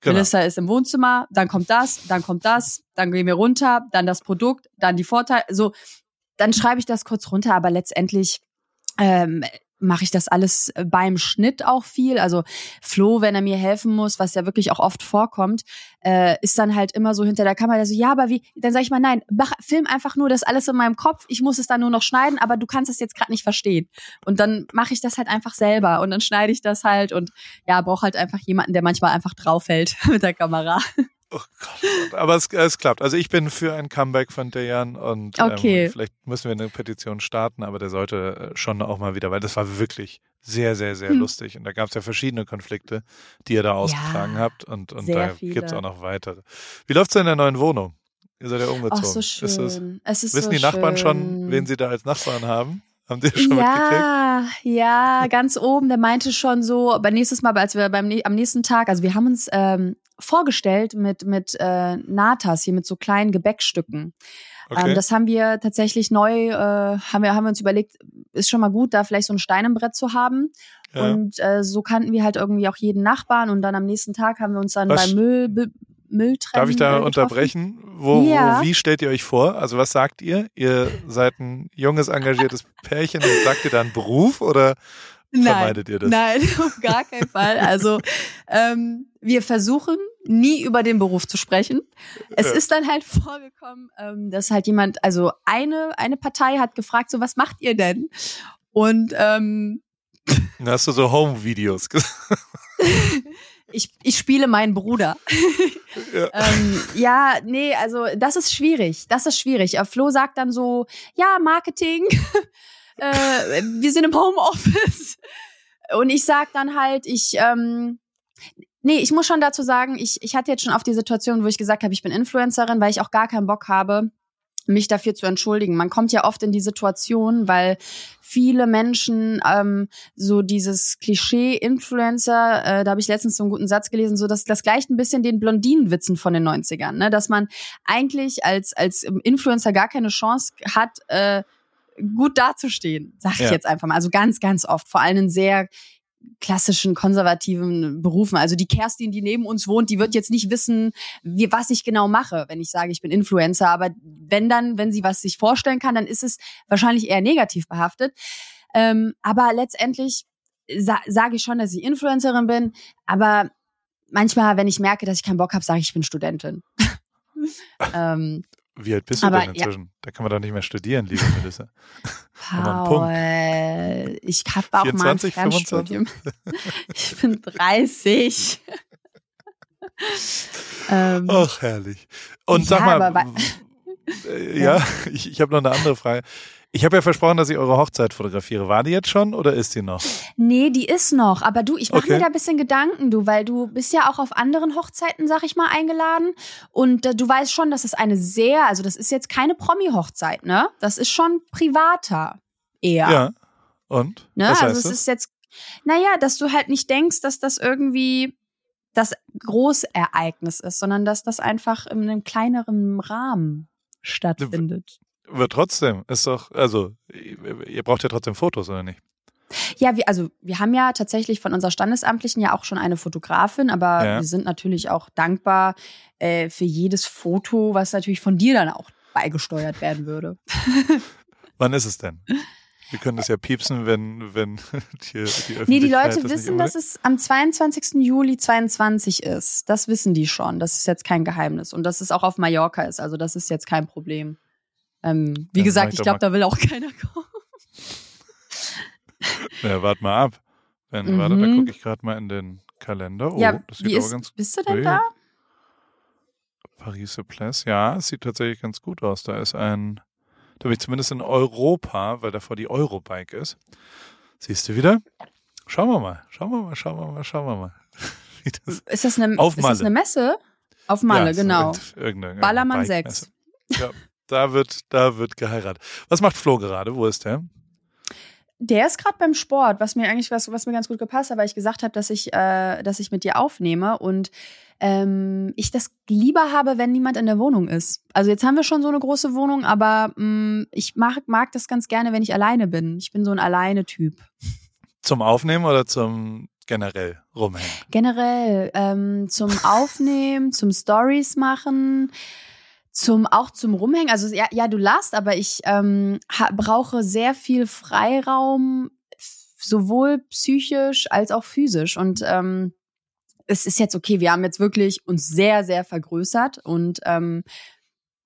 Genau. Melissa ist im Wohnzimmer, dann kommt das, dann kommt das, dann gehen wir runter, dann das Produkt, dann die Vorteile. So, dann schreibe ich das kurz runter, aber letztendlich ähm, mache ich das alles äh, beim Schnitt auch viel. Also Flo, wenn er mir helfen muss, was ja wirklich auch oft vorkommt, äh, ist dann halt immer so hinter der Kamera, der so, ja, aber wie? Dann sage ich mal, nein, mach, film einfach nur das alles in meinem Kopf. Ich muss es dann nur noch schneiden, aber du kannst es jetzt gerade nicht verstehen. Und dann mache ich das halt einfach selber und dann schneide ich das halt und ja, brauche halt einfach jemanden, der manchmal einfach draufhält *laughs* mit der Kamera. Oh Gott, aber es, es, klappt. Also ich bin für ein Comeback von Dejan und ähm, okay. ähm, vielleicht müssen wir eine Petition starten, aber der sollte äh, schon auch mal wieder, weil das war wirklich sehr, sehr, sehr hm. lustig. Und da gab es ja verschiedene Konflikte, die ihr da ausgetragen ja, habt und, und da gibt es auch noch weitere. Wie läuft es in der neuen Wohnung? Ihr seid ja umgezogen. Ach, so schön. Ist es, es ist wissen so die Nachbarn schön. schon, wen sie da als Nachbarn haben? Haben die schon ja, mitgekriegt? Ja, ganz oben. Der meinte schon so, aber nächstes Mal, als wir beim am nächsten Tag, also wir haben uns ähm, vorgestellt mit mit äh, Natas hier mit so kleinen Gebäckstücken. Okay. Ähm, das haben wir tatsächlich neu, äh, haben wir haben wir uns überlegt, ist schon mal gut, da vielleicht so ein Stein im Brett zu haben. Ja. Und äh, so kannten wir halt irgendwie auch jeden Nachbarn und dann am nächsten Tag haben wir uns dann was, beim Müll Mülltrennen. Darf ich da unterbrechen? Wo, ja. wo, wie stellt ihr euch vor? Also was sagt ihr? Ihr seid ein junges, engagiertes Pärchen und sagt ihr dann Beruf oder vermeidet ihr das? Nein, *laughs* auf gar keinen Fall. Also ähm, wir versuchen nie über den Beruf zu sprechen. Es ja. ist dann halt *laughs* vorgekommen, ähm, dass halt jemand, also eine eine Partei hat gefragt, so was macht ihr denn? Und ähm, dann hast du so Home-Videos gesagt. *laughs* ich, ich spiele meinen Bruder. *laughs* Ja. ähm, ja, nee, also das ist schwierig. Das ist schwierig. Flo sagt dann so, ja, Marketing, *laughs* äh, wir sind im Homeoffice. Und ich sag dann halt, ich, ähm, nee, ich muss schon dazu sagen, ich, ich hatte jetzt schon auf die Situation, wo ich gesagt habe, ich bin Influencerin, weil ich auch gar keinen Bock habe, mich dafür zu entschuldigen. Man kommt ja oft in die Situation, weil viele Menschen ähm, so dieses Klischee-Influencer, äh, da habe ich letztens so einen guten Satz gelesen, so dass das gleicht ein bisschen den Blondinenwitzen von den 90ern, ne? dass man eigentlich als, als Influencer gar keine Chance hat, äh, gut dazustehen, sag ich ja. jetzt einfach mal. Also ganz, ganz oft, vor allem sehr klassischen konservativen Berufen. Also die Kerstin, die neben uns wohnt, die wird jetzt nicht wissen, wie, was ich genau mache, wenn ich sage, ich bin Influencer. Aber wenn dann, wenn sie was sich vorstellen kann, dann ist es wahrscheinlich eher negativ behaftet. Ähm, aber letztendlich sa sage ich schon, dass ich Influencerin bin. Aber manchmal, wenn ich merke, dass ich keinen Bock habe, sage ich, ich bin Studentin. *laughs* ähm, Wie alt bist du aber, denn inzwischen? Ja. Da kann man doch nicht mehr studieren, liebe Melissa. *laughs* Paul, ich habe auch 24, mal ein Fernstudium. *laughs* ich bin 30. *laughs* ähm, Ach, herrlich. Und sag ja, mal, äh, ja, ich, ich habe noch eine andere Frage. Ich habe ja versprochen, dass ich eure Hochzeit fotografiere. War die jetzt schon oder ist die noch? Nee, die ist noch. Aber du, ich mache okay. mir da ein bisschen Gedanken, du, weil du bist ja auch auf anderen Hochzeiten, sag ich mal, eingeladen. Und äh, du weißt schon, dass es eine sehr, also das ist jetzt keine Promi-Hochzeit, ne? Das ist schon privater eher. Ja. Und? Ne? Was also es das? ist jetzt, naja, dass du halt nicht denkst, dass das irgendwie das Großereignis ist, sondern dass das einfach in einem kleineren Rahmen stattfindet. Wird trotzdem, ist doch, also ihr braucht ja trotzdem Fotos, oder nicht? Ja, wir, also wir haben ja tatsächlich von unserer Standesamtlichen ja auch schon eine Fotografin, aber ja. wir sind natürlich auch dankbar äh, für jedes Foto, was natürlich von dir dann auch beigesteuert werden würde. *laughs* Wann ist es denn? Wir können das ja piepsen, wenn, wenn *laughs* die, die Nee, die Leute wissen, dass es am 22. Juli 22 ist. Das wissen die schon. Das ist jetzt kein Geheimnis. Und dass es auch auf Mallorca ist. Also das ist jetzt kein Problem. Ähm, wie Dann gesagt, ich glaube, da will auch *laughs* keiner kommen. Ja, warte mal ab. Wenn, mhm. Warte, da gucke ich gerade mal in den Kalender. Oh, ja, das sieht wie ist, ganz Bist du denn da? Paris Place, ja, es sieht tatsächlich ganz gut aus. Da ist ein da bin ich zumindest in Europa, weil davor die Eurobike ist. Siehst du wieder? Schauen wir mal, schauen wir mal, schauen wir mal, schauen wir mal. *laughs* ist, das eine, ist das eine Messe? Auf Malle, ja, genau. Ballermann 6. Ja, da wird, da wird geheiratet. Was macht Flo gerade? Wo ist der? Der ist gerade beim Sport, was mir eigentlich was, was mir ganz gut gepasst hat, weil ich gesagt habe, dass ich, äh, dass ich mit dir aufnehme und ähm, ich das lieber habe, wenn niemand in der Wohnung ist. Also jetzt haben wir schon so eine große Wohnung, aber mh, mm, ich mag, mag das ganz gerne, wenn ich alleine bin. Ich bin so ein Alleine-Typ. Zum Aufnehmen oder zum generell rumhängen? Generell ähm, zum Aufnehmen, zum Stories machen, zum auch zum Rumhängen. Also ja, ja du lachst, aber ich ähm, ha, brauche sehr viel Freiraum, sowohl psychisch als auch physisch und ähm, es ist jetzt okay, wir haben jetzt wirklich uns sehr, sehr vergrößert und ähm,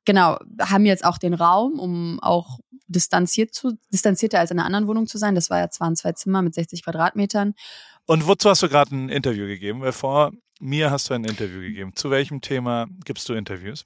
genau, haben jetzt auch den Raum, um auch distanziert zu, distanzierter als in einer anderen Wohnung zu sein. Das war ja zwar ein zwei Zimmer mit 60 Quadratmetern. Und wozu hast du gerade ein Interview gegeben? Weil vor mir hast du ein Interview gegeben. Zu welchem Thema gibst du Interviews?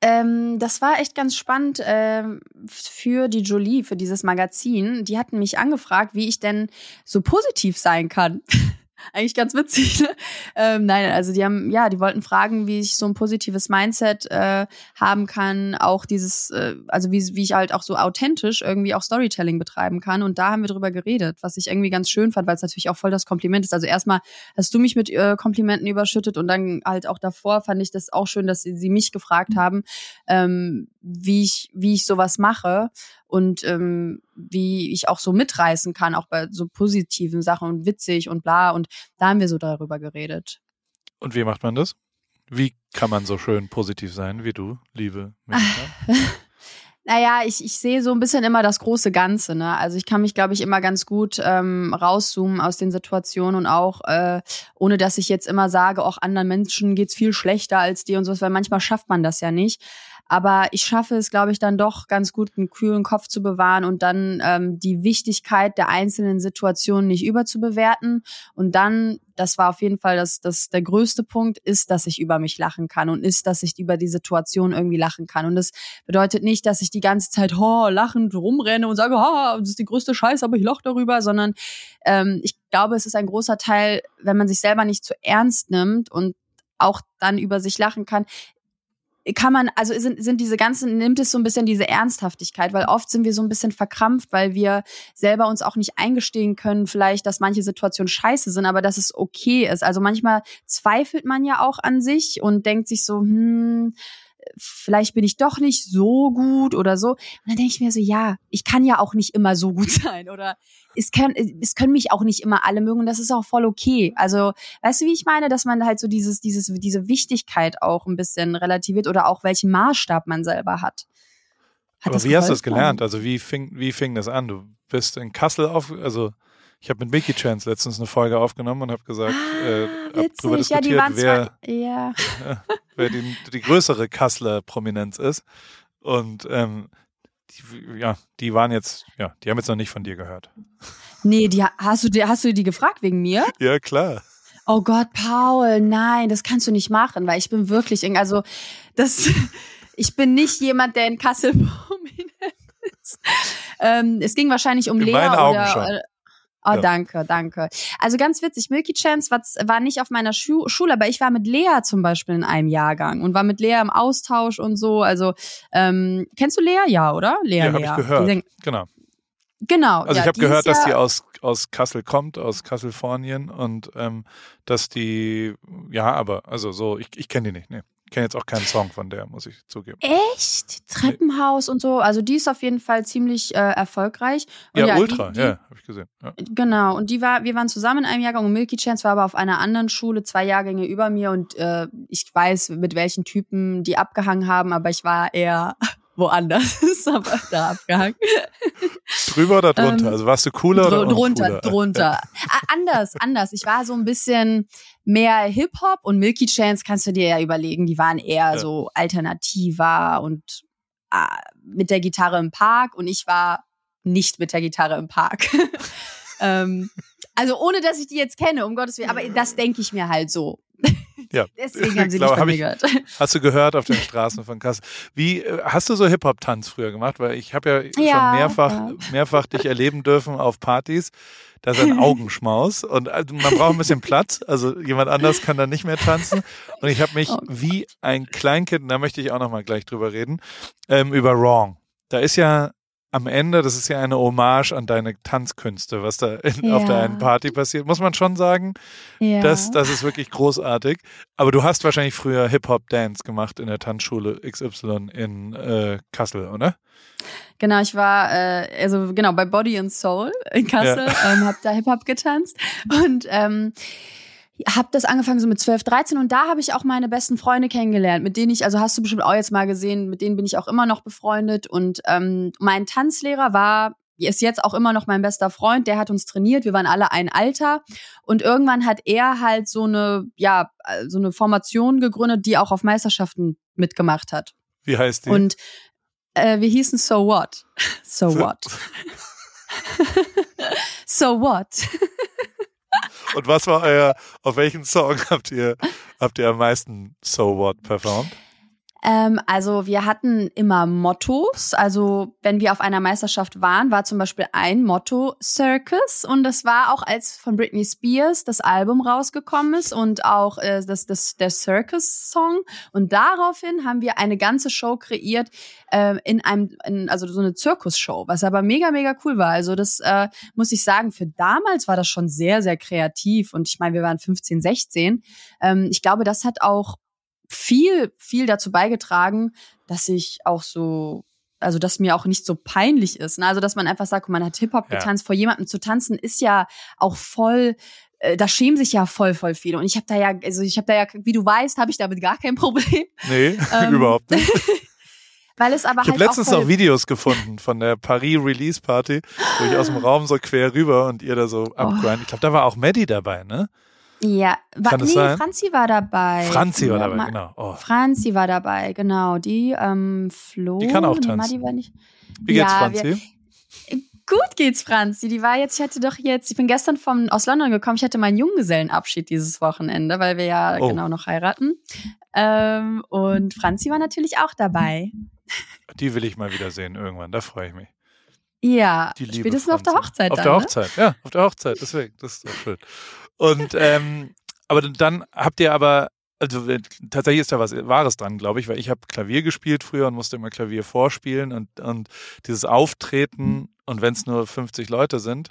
Ähm, das war echt ganz spannend äh, für die Jolie, für dieses Magazin. Die hatten mich angefragt, wie ich denn so positiv sein kann. *laughs* Eigentlich ganz witzig. Ne? Ähm, nein, also die haben, ja, die wollten fragen, wie ich so ein positives Mindset äh, haben kann, auch dieses, äh, also wie, wie ich halt auch so authentisch irgendwie auch Storytelling betreiben kann. Und da haben wir drüber geredet, was ich irgendwie ganz schön fand, weil es natürlich auch voll das Kompliment ist. Also erstmal hast du mich mit äh, Komplimenten überschüttet und dann halt auch davor fand ich das auch schön, dass sie, sie mich gefragt haben, ähm, wie ich, wie ich sowas mache und ähm, wie ich auch so mitreißen kann, auch bei so positiven Sachen und witzig und bla. Und da haben wir so darüber geredet. Und wie macht man das? Wie kann man so schön positiv sein wie du, liebe *laughs* Naja, ich, ich sehe so ein bisschen immer das große Ganze. Ne? Also ich kann mich, glaube ich, immer ganz gut ähm, rauszoomen aus den Situationen und auch, äh, ohne dass ich jetzt immer sage, auch anderen Menschen geht's viel schlechter als dir und so, weil manchmal schafft man das ja nicht. Aber ich schaffe es, glaube ich, dann doch ganz gut, einen kühlen Kopf zu bewahren und dann ähm, die Wichtigkeit der einzelnen Situationen nicht überzubewerten. Und dann, das war auf jeden Fall das, das der größte Punkt, ist, dass ich über mich lachen kann und ist, dass ich über die Situation irgendwie lachen kann. Und das bedeutet nicht, dass ich die ganze Zeit oh, lachend rumrenne und sage, oh, das ist die größte Scheiße, aber ich lache darüber, sondern ähm, ich glaube, es ist ein großer Teil, wenn man sich selber nicht zu ernst nimmt und auch dann über sich lachen kann, kann man, also sind, sind diese ganzen, nimmt es so ein bisschen diese Ernsthaftigkeit, weil oft sind wir so ein bisschen verkrampft, weil wir selber uns auch nicht eingestehen können, vielleicht, dass manche Situationen scheiße sind, aber dass es okay ist. Also manchmal zweifelt man ja auch an sich und denkt sich so, hm, vielleicht bin ich doch nicht so gut oder so. Und dann denke ich mir so, ja, ich kann ja auch nicht immer so gut *laughs* sein oder es können, es können mich auch nicht immer alle mögen und das ist auch voll okay. Also, weißt du, wie ich meine, dass man halt so dieses, dieses, diese Wichtigkeit auch ein bisschen relativiert oder auch welchen Maßstab man selber hat. hat Aber wie hast du das gelernt? Also wie fing, wie fing das an? Du bist in Kassel auf, also Ich habe mit Mickey Chance letztens eine Folge aufgenommen und habe gesagt, Ah, äh, hab darüber Ja, die diskutiert, waren wer, zwar, ja. *laughs* wer die, die größere Kasseler Prominenz ist. Und ähm, die, ja, die waren jetzt, ja, die haben jetzt noch nicht von dir gehört. Nee, die, hast, du, die- hast du die gefragt wegen mir? Ja, klar. Oh Gott, Paul, nein, das kannst du nicht machen, weil ich bin wirklich, also das, *laughs* ich bin nicht jemand, der in Kassel *laughs* prominent ist. Ähm, es ging wahrscheinlich um In Lea oder. Oh, Ja. danke, danke. Also ganz witzig, Milky Chance war, war nicht auf meiner Schu Schule, aber ich war mit Lea zum Beispiel in einem Jahrgang und war mit Lea im Austausch und so. Also, ähm, kennst du Lea? Ja, oder? Lea, Ja, Lea. habe ich gehört. sing- Genau. Genau. Also ja, ich habe gehört, dass die aus, aus Kassel kommt, aus Kasselfornien und ähm, dass die, ja, aber, also so, ich, ich kenne die nicht, ne. Ich kenne jetzt auch keinen Song von der, muss ich zugeben. Echt? Treppenhaus und so. Also die ist auf jeden Fall ziemlich äh, erfolgreich. Ja, die- Ultra, die, ja, habe ich gesehen. Ja. Genau. Und die war, wir waren zusammen in einem Jahrgang und Milky Chance war aber auf einer anderen Schule, zwei Jahrgänge über mir und äh, ich weiß, mit welchen Typen die abgehangen haben, aber ich war eher *laughs* woanders, *laughs* aber da abgehangen. *laughs* Drüber oder drunter? Ähm, also warst du cooler oder Dr drunter, uncooler? drunter. Ah, anders, anders. Ich war so ein bisschen mehr Hip-Hop und Milky Chance kannst du dir ja überlegen, die waren eher Ja. so alternativer und ah, mit der Gitarre im Park und ich war nicht mit der Gitarre im Park. *laughs* ähm, also ohne, dass ich die jetzt kenne, um Gottes Willen, aber das denke ich mir halt so. Ja. *laughs* Deswegen haben sie Glaube, nicht von hab ich-. *laughs* Hast du gehört auf den Straßen von Kassel? Wie äh, hast du so Hip-Hop-Tanz früher gemacht? Weil ich habe ja, Ja, schon mehrfach, ja. mehrfach dich erleben dürfen auf Partys. Da ist ein *laughs* Augenschmaus und also man braucht ein bisschen Platz. Also jemand anders kann da nicht mehr tanzen. Und ich habe mich Oh. wie ein Kleinkind, da möchte ich auch noch mal gleich drüber reden, ähm, über Wrong. Da ist ja am Ende, das ist ja eine Hommage an deine Tanzkünste, was da in, auf der Ja. einen Party passiert, muss man schon sagen. Ja. Das, das ist wirklich großartig. Aber du hast wahrscheinlich früher Hip-Hop-Dance gemacht in der Tanzschule XY in äh, Kassel, oder? Genau, ich war, äh, also genau, bei Body and Soul in Kassel, ähm, hab da Hip-Hop getanzt und ähm, hab das angefangen so mit 12, 13 und da habe ich auch meine besten Freunde kennengelernt, mit denen ich, also hast du bestimmt auch jetzt mal gesehen, mit denen bin ich auch immer noch befreundet und ähm, mein Tanzlehrer war ist jetzt auch immer noch mein bester Freund, der hat uns trainiert, wir waren alle ein Alter und irgendwann hat er halt so eine, ja, so eine Formation gegründet, die auch auf Meisterschaften mitgemacht hat. Wie heißt die? Und äh, wir hießen So What. *laughs* So What. *laughs* So What. *laughs* Und was war euer, auf welchen Song habt ihr, habt ihr am meisten So What performt? Ähm, also wir hatten immer Mottos. Also wenn wir auf einer Meisterschaft waren, war zum Beispiel ein Motto Circus und das war auch als von Britney Spears das Album rausgekommen ist und auch äh, das, das der Circus Song und daraufhin haben wir eine ganze Show kreiert äh, in einem in, also so eine Zirkusshow, was aber mega mega cool war. Also das äh, muss ich sagen, für damals war das schon sehr sehr kreativ und ich meine, wir waren 15, 16. Ähm, ich glaube, das hat auch viel, viel dazu beigetragen, dass ich auch so, also dass mir auch nicht so peinlich ist. Ne? Also dass man einfach sagt, man hat Hip-Hop Ja. getanzt, vor jemandem zu tanzen, ist ja auch voll, äh, da schämen sich ja voll, voll viele. Und ich habe da ja, also ich habe da ja, wie du weißt, habe ich damit gar kein Problem. Nee, Ähm, *laughs* *laughs* überhaupt nicht. *laughs* Weil es aber Ich habe halt letztens auch voll, noch Videos gefunden von der Paris Release Party, wo ich aus dem Raum so quer rüber und ihr da so Oh. abgrindet. Ich glaube, da war auch Maddie dabei, ne? Ja, war, nee, sein? Franzi war dabei. Franzi war dabei, genau. Oh. Franzi war dabei, genau. Die ähm, Flo. Die kann auch tanzen. War nicht. Wie geht's, Ja, wir- Franzi? Gut geht's, Franzi. Die war jetzt, ich hatte doch jetzt, ich bin gestern vom, aus London gekommen, ich hatte meinen Junggesellenabschied dieses Wochenende, weil wir ja Oh. genau noch heiraten. Ähm, und Franzi war natürlich auch dabei. Die will ich mal wieder sehen irgendwann, da freue ich mich. Ja, Die liebe spätestens auf der Franzi. Hochzeit Auf dann, der ne? Hochzeit, ja, auf der Hochzeit, deswegen, das ist doch schön. Und, ähm, aber dann habt ihr aber, also äh, tatsächlich ist da was Wahres dran, glaube ich, weil ich habe Klavier gespielt früher und musste immer Klavier vorspielen und, und dieses Auftreten und wenn es nur 50 Leute sind,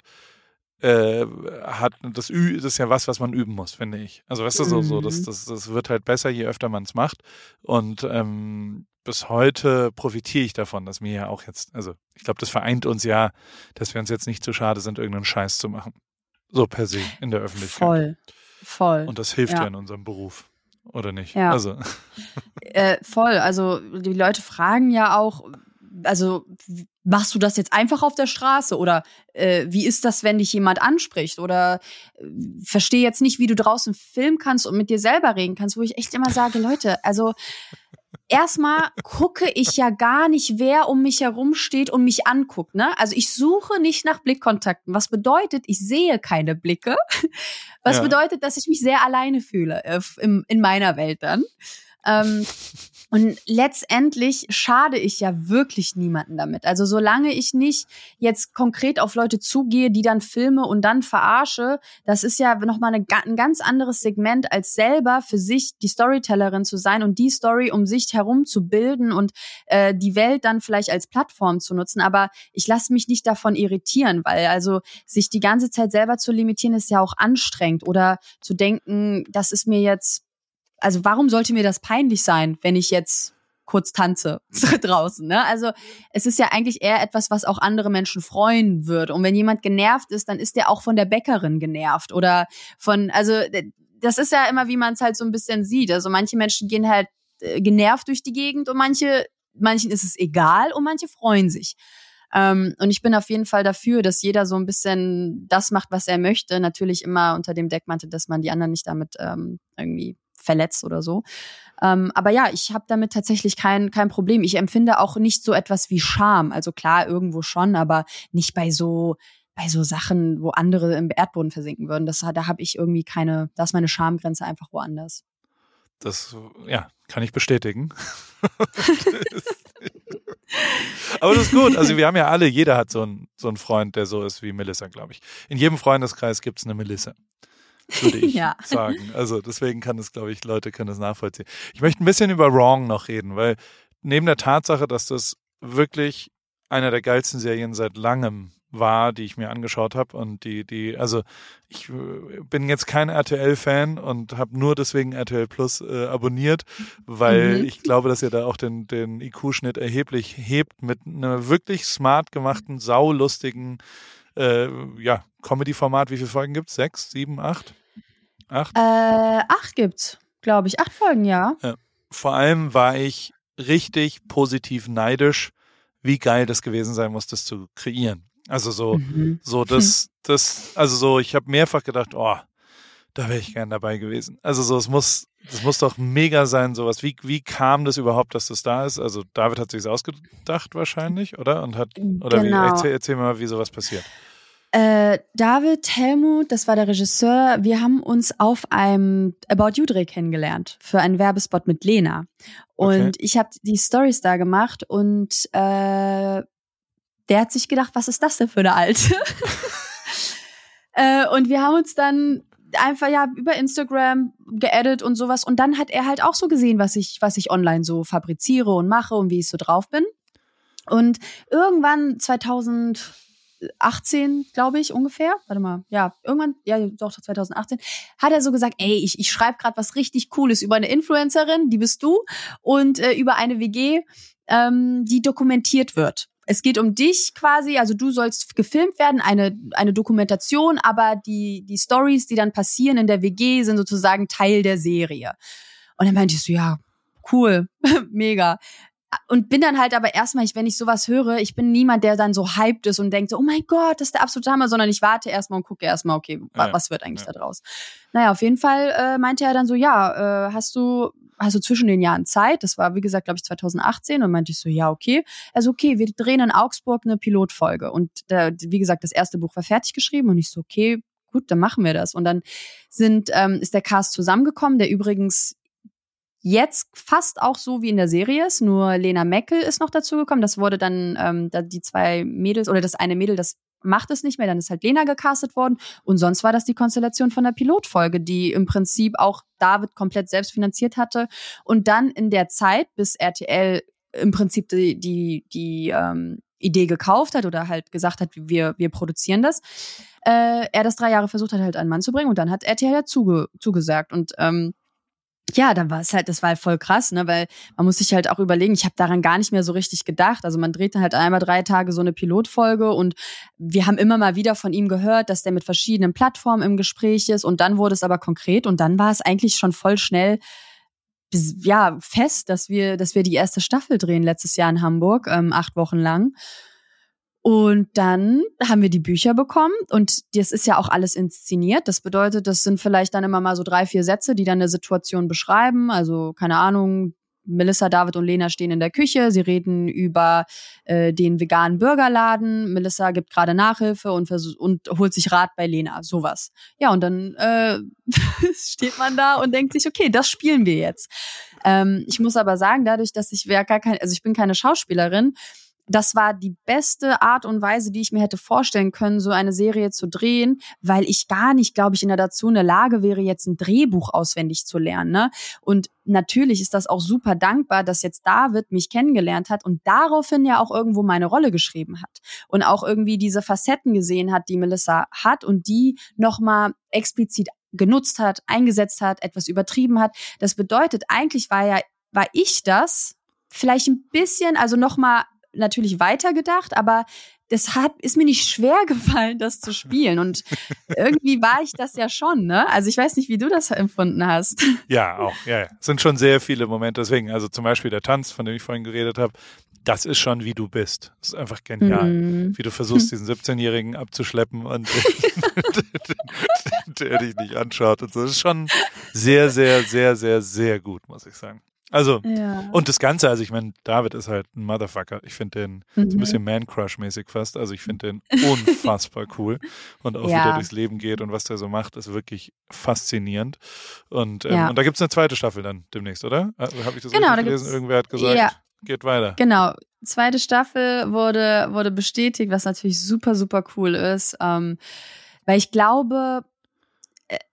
äh, hat das Ü das ist ja was, was man üben muss, finde ich. Also weißt du, so, so das, Mhm. das, das wird halt besser, je öfter man es macht. Und ähm, bis heute profitiere ich davon, dass mir ja auch jetzt, also ich glaube, das vereint uns ja, dass wir uns jetzt nicht zu schade sind, irgendeinen Scheiß zu machen. So per se in der Öffentlichkeit. Voll, voll. Und das hilft ja. Ja. in unserem Beruf. Oder nicht? Ja. Also, Äh, voll. Also die Leute fragen ja auch, also machst du das jetzt einfach auf der Straße oder äh, wie ist das, wenn dich jemand anspricht oder äh, verstehe jetzt nicht, wie du draußen filmen kannst und mit dir selber reden kannst, wo ich echt immer sage, Leute, also erstmal gucke ich ja gar nicht, wer um mich herum steht und mich anguckt. Ne? Also ich suche nicht nach Blickkontakten. Was bedeutet, ich sehe keine Blicke. Was ja. bedeutet, dass ich mich sehr alleine fühle äh, in, in meiner Welt dann. Ähm, und letztendlich schade ich ja wirklich niemanden damit. Also solange ich nicht jetzt konkret auf Leute zugehe, die dann filme und dann verarsche, das ist ja nochmal eine, ein ganz anderes Segment, als selber für sich die Storytellerin zu sein und die Story um sich herum zu bilden und äh, die Welt dann vielleicht als Plattform zu nutzen. Aber ich lasse mich nicht davon irritieren, weil also sich die ganze Zeit selber zu limitieren, ist ja auch anstrengend. Oder zu denken, das ist mir jetzt also warum sollte mir das peinlich sein, wenn ich jetzt kurz tanze *laughs* draußen. Ne? Also es ist ja eigentlich eher etwas, was auch andere Menschen freuen würde. Und wenn jemand genervt ist, dann ist der auch von der Bäckerin genervt oder von, also das ist ja immer, wie man es halt so ein bisschen sieht. Also manche Menschen gehen halt äh, genervt durch die Gegend und manche, manchen ist es egal und manche freuen sich. Ähm, und ich bin auf jeden Fall dafür, dass jeder so ein bisschen das macht, was er möchte. Natürlich immer unter dem Deckmantel, dass man die anderen nicht damit ähm, irgendwie verletzt oder so. Ähm, aber ja, ich habe damit tatsächlich kein, kein Problem. Ich empfinde auch nicht so etwas wie Scham. Also klar, irgendwo schon, aber nicht bei so bei so Sachen, wo andere im Erdboden versinken würden. Das, da habe ich irgendwie keine, da ist meine Schamgrenze einfach woanders. Das, ja, kann ich bestätigen. *laughs* Aber das ist gut. Also wir haben ja alle, jeder hat so einen, so einen Freund, der so ist wie Melissa, glaube ich. In jedem Freundeskreis gibt es eine Melissa würde ich *laughs* ja. sagen. Also deswegen kann es, glaube ich, Leute können es nachvollziehen. Ich möchte ein bisschen über Wrong noch reden, weil neben der Tatsache, dass das wirklich einer der geilsten Serien seit langem war, die ich mir angeschaut habe und die, die, also ich äh, bin jetzt kein RTL-Fan und habe nur deswegen RTL Plus äh, abonniert, weil mhm. ich glaube, dass ihr da auch den, den IQ-Schnitt erheblich hebt mit einer wirklich smart gemachten, saulustigen äh, ja, Comedy-Format, wie viele Folgen gibt es? Sechs, sieben, acht? Acht? Äh, acht gibt's, glaube ich. Acht Folgen, ja. ja. Vor allem war ich richtig positiv neidisch, wie geil das gewesen sein muss, das zu kreieren. Also so, mhm. so das, das, also so, ich habe mehrfach gedacht, oh, da wäre ich gern dabei gewesen. Also so, es muss, das muss doch mega sein, sowas. Wie, wie kam das überhaupt, dass das da ist? Also David hat sich ausgedacht wahrscheinlich, oder? Und hat, oder genau. wie, erzähl, erzähl mal, wie sowas passiert. Äh, David Helmut, das war der Regisseur, wir haben uns auf einem About You Dreh kennengelernt für einen Werbespot mit Lena. Und okay. ich habe die Stories da gemacht und äh, der hat sich gedacht, was ist das denn für eine Alte? *laughs* äh, und wir haben uns dann einfach ja über Instagram geedit und sowas und dann hat er halt auch so gesehen, was ich was ich online so fabriziere und mache und wie ich so drauf bin. Und irgendwann 2018, glaube ich, ungefähr, warte mal, ja, irgendwann, ja, doch 2018, hat er so gesagt, ey, ich, ich schreibe gerade was richtig Cooles über eine Influencerin, die bist du, und äh, über eine WG, ähm, die dokumentiert wird es geht um dich quasi, also du sollst gefilmt werden, eine, eine Dokumentation, aber die, die Stories, die dann passieren in der WG, sind sozusagen Teil der Serie. Und dann meinte ich so, ja, cool, *laughs* mega. Und bin dann halt aber erstmal, wenn ich sowas höre, ich bin niemand, der dann so hyped ist und denkt so, oh mein Gott, das ist der absolute Hammer, sondern ich warte erstmal und gucke erstmal, okay, ja, was wird eigentlich ja. da draus? Naja, auf jeden Fall äh, meinte er dann so, ja, äh, hast du du zwischen den Jahren Zeit? Das war, wie gesagt, glaube ich, 2018 und meinte ich so, ja, okay. Also, okay, wir drehen in Augsburg eine Pilotfolge. Und da, wie gesagt, das erste Buch war fertig geschrieben und ich so, okay, gut, dann machen wir das. Und dann sind, ähm, ist der Cast zusammengekommen, der übrigens jetzt fast auch so wie in der Serie ist, nur Lena Meckel ist noch dazugekommen. Das wurde dann ähm, da die zwei Mädels oder das eine Mädel, das macht es nicht mehr, dann ist halt Lena gecastet worden. Und sonst war das die Konstellation von der Pilotfolge, die im Prinzip auch David komplett selbst finanziert hatte. Und dann in der Zeit, bis RTL im Prinzip die, die, die ähm, Idee gekauft hat oder halt gesagt hat, wir, wir produzieren das, äh, er das drei Jahre versucht hat, halt einen Mann zu bringen. Und dann hat RTL ja zuge, zugesagt. Und ähm, ja, dann war es halt, das war halt voll krass, ne, weil man muss sich halt auch überlegen, ich habe daran gar nicht mehr so richtig gedacht. Also man dreht dann halt einmal drei Tage so eine Pilotfolge und wir haben immer mal wieder von ihm gehört, dass der mit verschiedenen Plattformen im Gespräch ist und dann wurde es aber konkret und dann war es eigentlich schon voll schnell ja fest, dass wir, dass wir die erste Staffel drehen letztes Jahr in Hamburg, ähm, acht Wochen lang. Und dann haben wir die Bücher bekommen und das ist ja auch alles inszeniert. Das bedeutet, das sind vielleicht dann immer mal so drei, vier Sätze, die dann eine Situation beschreiben. Also keine Ahnung, Melissa, David und Lena stehen in der Küche. Sie reden über äh, den veganen Burgerladen. Melissa gibt gerade Nachhilfe und, und holt sich Rat bei Lena. Sowas. Ja, und dann äh, *laughs* steht man da und denkt sich, okay, das spielen wir jetzt. Ähm, ich muss aber sagen, dadurch, dass ich gar kein, also ich bin keine Schauspielerin, das war die beste Art und Weise, die ich mir hätte vorstellen können, so eine Serie zu drehen, weil ich gar nicht, glaube ich, in der dazu in der Lage wäre, jetzt ein Drehbuch auswendig zu lernen. Ne? Und natürlich ist das auch super dankbar, dass jetzt David mich kennengelernt hat und daraufhin ja auch irgendwo meine Rolle geschrieben hat und auch irgendwie diese Facetten gesehen hat, die Melissa hat und die nochmal explizit genutzt hat, eingesetzt hat, etwas übertrieben hat. Das bedeutet, eigentlich war ja, war ich das, vielleicht ein bisschen, also nochmal natürlich weitergedacht, aber das hat, ist mir nicht schwer *laughs* gefallen, das zu spielen. Und irgendwie war ich das ja schon, ne? Also ich weiß nicht, wie du das empfunden hast. *laughs* Ja, auch, ja, ja. Es sind schon sehr viele Momente. Deswegen, also zum Beispiel der Tanz, von dem ich vorhin geredet habe, das ist schon, wie du bist. Das ist einfach genial. Mm. Wie du versuchst, *laughs* diesen 17-Jährigen abzuschleppen und der dich nicht anschaut. Und so. Das ist schon sehr, sehr, sehr, sehr, sehr gut, muss ich sagen. Also, ja. und das Ganze, also ich meine, David ist halt ein Motherfucker. Ich finde den mhm. so ein bisschen Man-Crush-mäßig fast. Also ich finde den *laughs* unfassbar cool. Und auch ja. wie der durchs Leben geht und was der so macht, ist wirklich faszinierend. Und, ähm, ja. und da gibt es eine zweite Staffel dann demnächst, oder? Äh, Habe ich das genau, richtig gelesen? Irgendwer hat gesagt, ja. geht weiter. Genau. Zweite Staffel wurde, wurde bestätigt, was natürlich super, super cool ist. Ähm, weil ich glaube,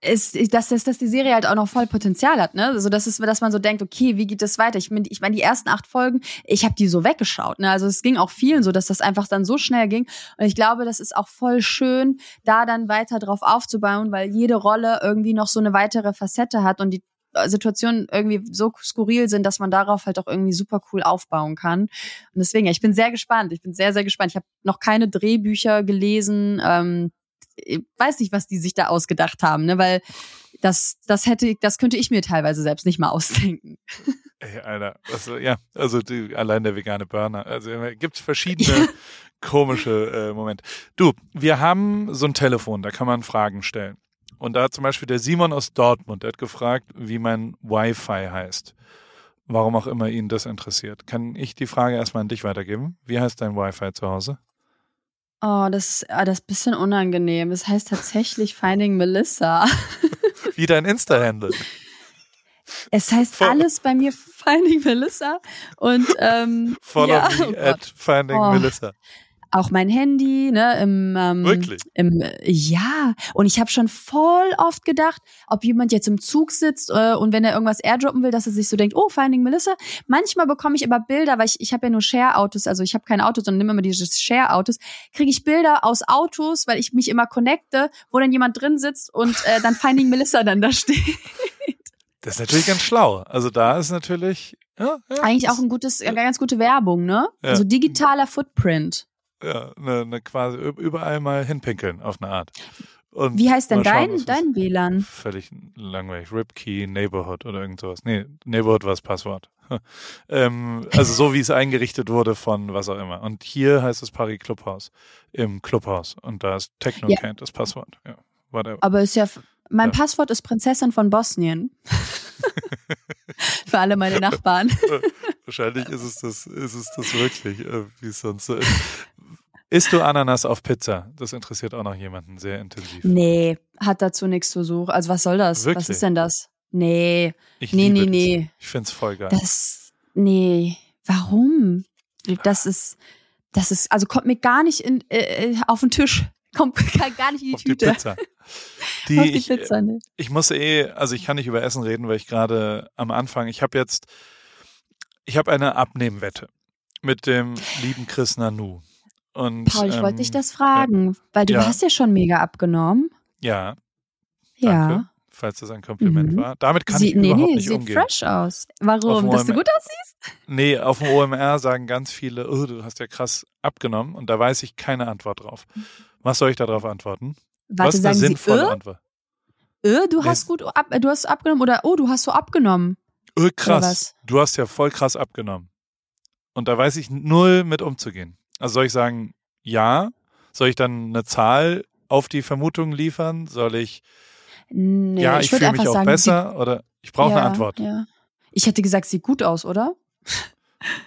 ist, dass, dass, dass die Serie halt auch noch voll Potenzial hat, ne? Also das ist, dass man so denkt, okay, wie geht das weiter? Ich meine, ich mein, die ersten acht Folgen, ich habe die so weggeschaut, ne? Also es ging auch vielen so, dass das einfach dann so schnell ging. Und ich glaube, das ist auch voll schön, da dann weiter drauf aufzubauen, weil jede Rolle irgendwie noch so eine weitere Facette hat und die Situationen irgendwie so skurril sind, dass man darauf halt auch irgendwie super cool aufbauen kann. Und deswegen, ja, ich bin sehr gespannt. Ich bin sehr, sehr gespannt. Ich habe noch keine Drehbücher gelesen. Ähm, ich weiß nicht, was die sich da ausgedacht haben, ne? Weil das, das hätte, das könnte ich mir teilweise selbst nicht mal ausdenken. Ey, Alter, also, ja, also die, allein der vegane Burner. Also gibt verschiedene komische äh, Momente. Du, wir haben so ein Telefon, da kann man Fragen stellen. Und da hat zum Beispiel der Simon aus Dortmund, der hat gefragt, wie mein Wi-Fi heißt. Warum auch immer ihn das interessiert. Kann ich die Frage erstmal an dich weitergeben? Wie heißt dein Wi-Fi zu Hause? Oh, das ist, ah, das ist ein bisschen unangenehm. Es heißt tatsächlich Finding Melissa. *laughs* Wie dein Insta-Handle. Es heißt Follow alles bei mir Finding Melissa und ähm, Follow ja, me oh at Finding oh. Melissa auch mein Handy, ne, im, ähm, Wirklich? im ja. Und ich habe schon voll oft gedacht, ob jemand jetzt im Zug sitzt äh, und wenn er irgendwas airdroppen will, dass er sich so denkt, oh, Finding Melissa. Manchmal bekomme ich aber Bilder, weil ich, ich habe ja nur Share-Autos, also ich habe kein Auto, sondern nehme immer diese Share-Autos, kriege ich Bilder aus Autos, weil ich mich immer connecte, wo dann jemand drin sitzt und äh, dann Finding Melissa dann da *laughs* steht. Das ist natürlich ganz schlau. Also da ist natürlich ja, ja, eigentlich auch ein gutes, ja. ganz gute Werbung, ne? Ja. Also digitaler Footprint ja, ne, ne quasi überall mal hinpinkeln auf eine Art. Und Wie heißt denn schauen, dein, dein WLAN? Völlig langweilig. Ripkey, Neighborhood oder irgend sowas. Nee, Neighborhood war das Passwort. *laughs* ähm, also so wie es eingerichtet wurde von was auch immer. Und hier heißt es Paris Clubhaus im Clubhaus. Und da ist Technocant ja. das Passwort. Ja, whatever. Aber ist ja, mein ja. Passwort ist Prinzessin von Bosnien. *laughs* *laughs* Für alle meine Nachbarn. Wahrscheinlich ist es das, ist es das wirklich, äh, wie es sonst so ist. Isst du Ananas auf Pizza? Das interessiert auch noch jemanden sehr intensiv. Nee, hat dazu nichts zu suchen. Also was soll das? Wirklich? Was ist denn das? Nee. Ich nee, nee, nee. Ich find's voll geil. Das, nee. Warum? Das ist, das ist, also kommt mir gar nicht in, äh, äh auf den Tisch. *laughs* Kommt gar nicht in die auf Tüte. Die Pizza. *laughs* Die, auf die ich, Pizza, ne? Ich muss eh, also ich kann nicht über Essen reden, weil ich gerade am Anfang, ich habe jetzt, ich habe eine Abnehmwette mit dem lieben Chris Nanu. Und, Paul, ich ähm, wollte dich das fragen, ja, weil du ja. hast ja schon mega abgenommen. Ja. Danke, ja. Falls das ein Kompliment mhm. war. Damit kann Sie, ich nee, überhaupt nee, nicht sieht umgehen. fresh aus. Warum? Dass du gut aussiehst? Nee, auf dem OMR sagen ganz viele, oh, du hast ja krass abgenommen und da weiß ich keine Antwort drauf. Was soll ich darauf antworten? Warte, Was ist eine sinnvolle Sie, äh? Antwort? Äh, du hast gut ab, du hast abgenommen oder oh, du hast so abgenommen. Öh, krass. Du hast ja voll krass abgenommen. Und da weiß ich null mit umzugehen. Also soll ich sagen, ja. Soll ich dann eine Zahl auf die Vermutung liefern? Soll ich, Nee, ja, ich, würd fühle mich auch sagen, besser oder ich brauche ja, eine Antwort. Ja. Ich hätte gesagt, sieht gut aus, oder? *laughs*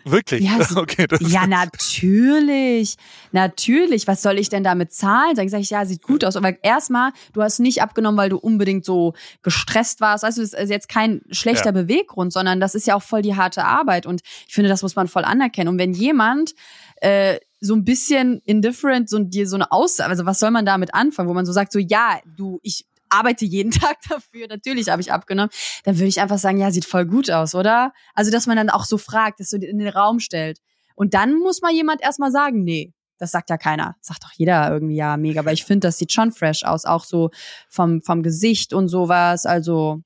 Wirklich? Ja, *laughs* okay, das Ja, natürlich. Natürlich. Was soll ich denn damit zahlen? Sag ich, sag ich, ja, sieht gut aus. Aber erstmal, du hast nicht abgenommen, weil du unbedingt so gestresst warst. Also, das ist jetzt kein schlechter Ja. Beweggrund, sondern das ist ja auch voll die harte Arbeit. Und ich finde, das muss man voll anerkennen. Und wenn jemand äh, so ein bisschen indifferent, so dir so eine Aussage, also was soll man damit anfangen, wo man so sagt, so, ja, du, ich arbeite jeden *laughs* Tag dafür, natürlich habe ich abgenommen, dann würde ich einfach sagen, ja, sieht voll gut aus, oder? Also, dass man dann auch so fragt, dass so in den Raum stellt. Und dann muss mal jemand erstmal sagen, nee, das sagt ja keiner. Sagt doch jeder irgendwie, ja, mega. Aber ich finde, das sieht schon fresh aus, auch so vom, vom Gesicht und sowas. Also,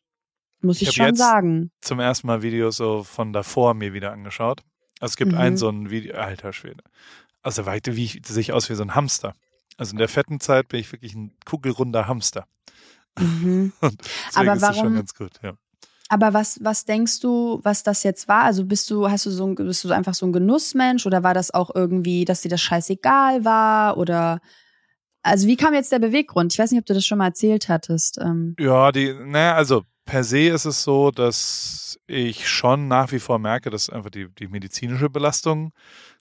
muss Ich ich, schon jetzt- sagen. zum ersten Mal Videos so von davor mir wieder angeschaut. Also es gibt Mhm. ein so ein Video, alter Schwede. Also weite wie ich, sehe ich aus wie so ein Hamster. Also in der fetten Zeit bin ich wirklich ein kugelrunder Hamster. Mhm. *laughs* Aber ist das schon warum- ganz gut, ja. Aber was, was denkst du, was das jetzt war? Also bist du, hast du so ein, bist du einfach so ein Genussmensch oder war das auch irgendwie, dass dir das scheißegal war? Oder also wie kam jetzt der Beweggrund? Ich weiß nicht, ob du das schon mal erzählt hattest. Ähm, Ja, die, naja, also per se ist es so, dass ich schon nach wie vor merke, dass einfach die, die medizinische Belastung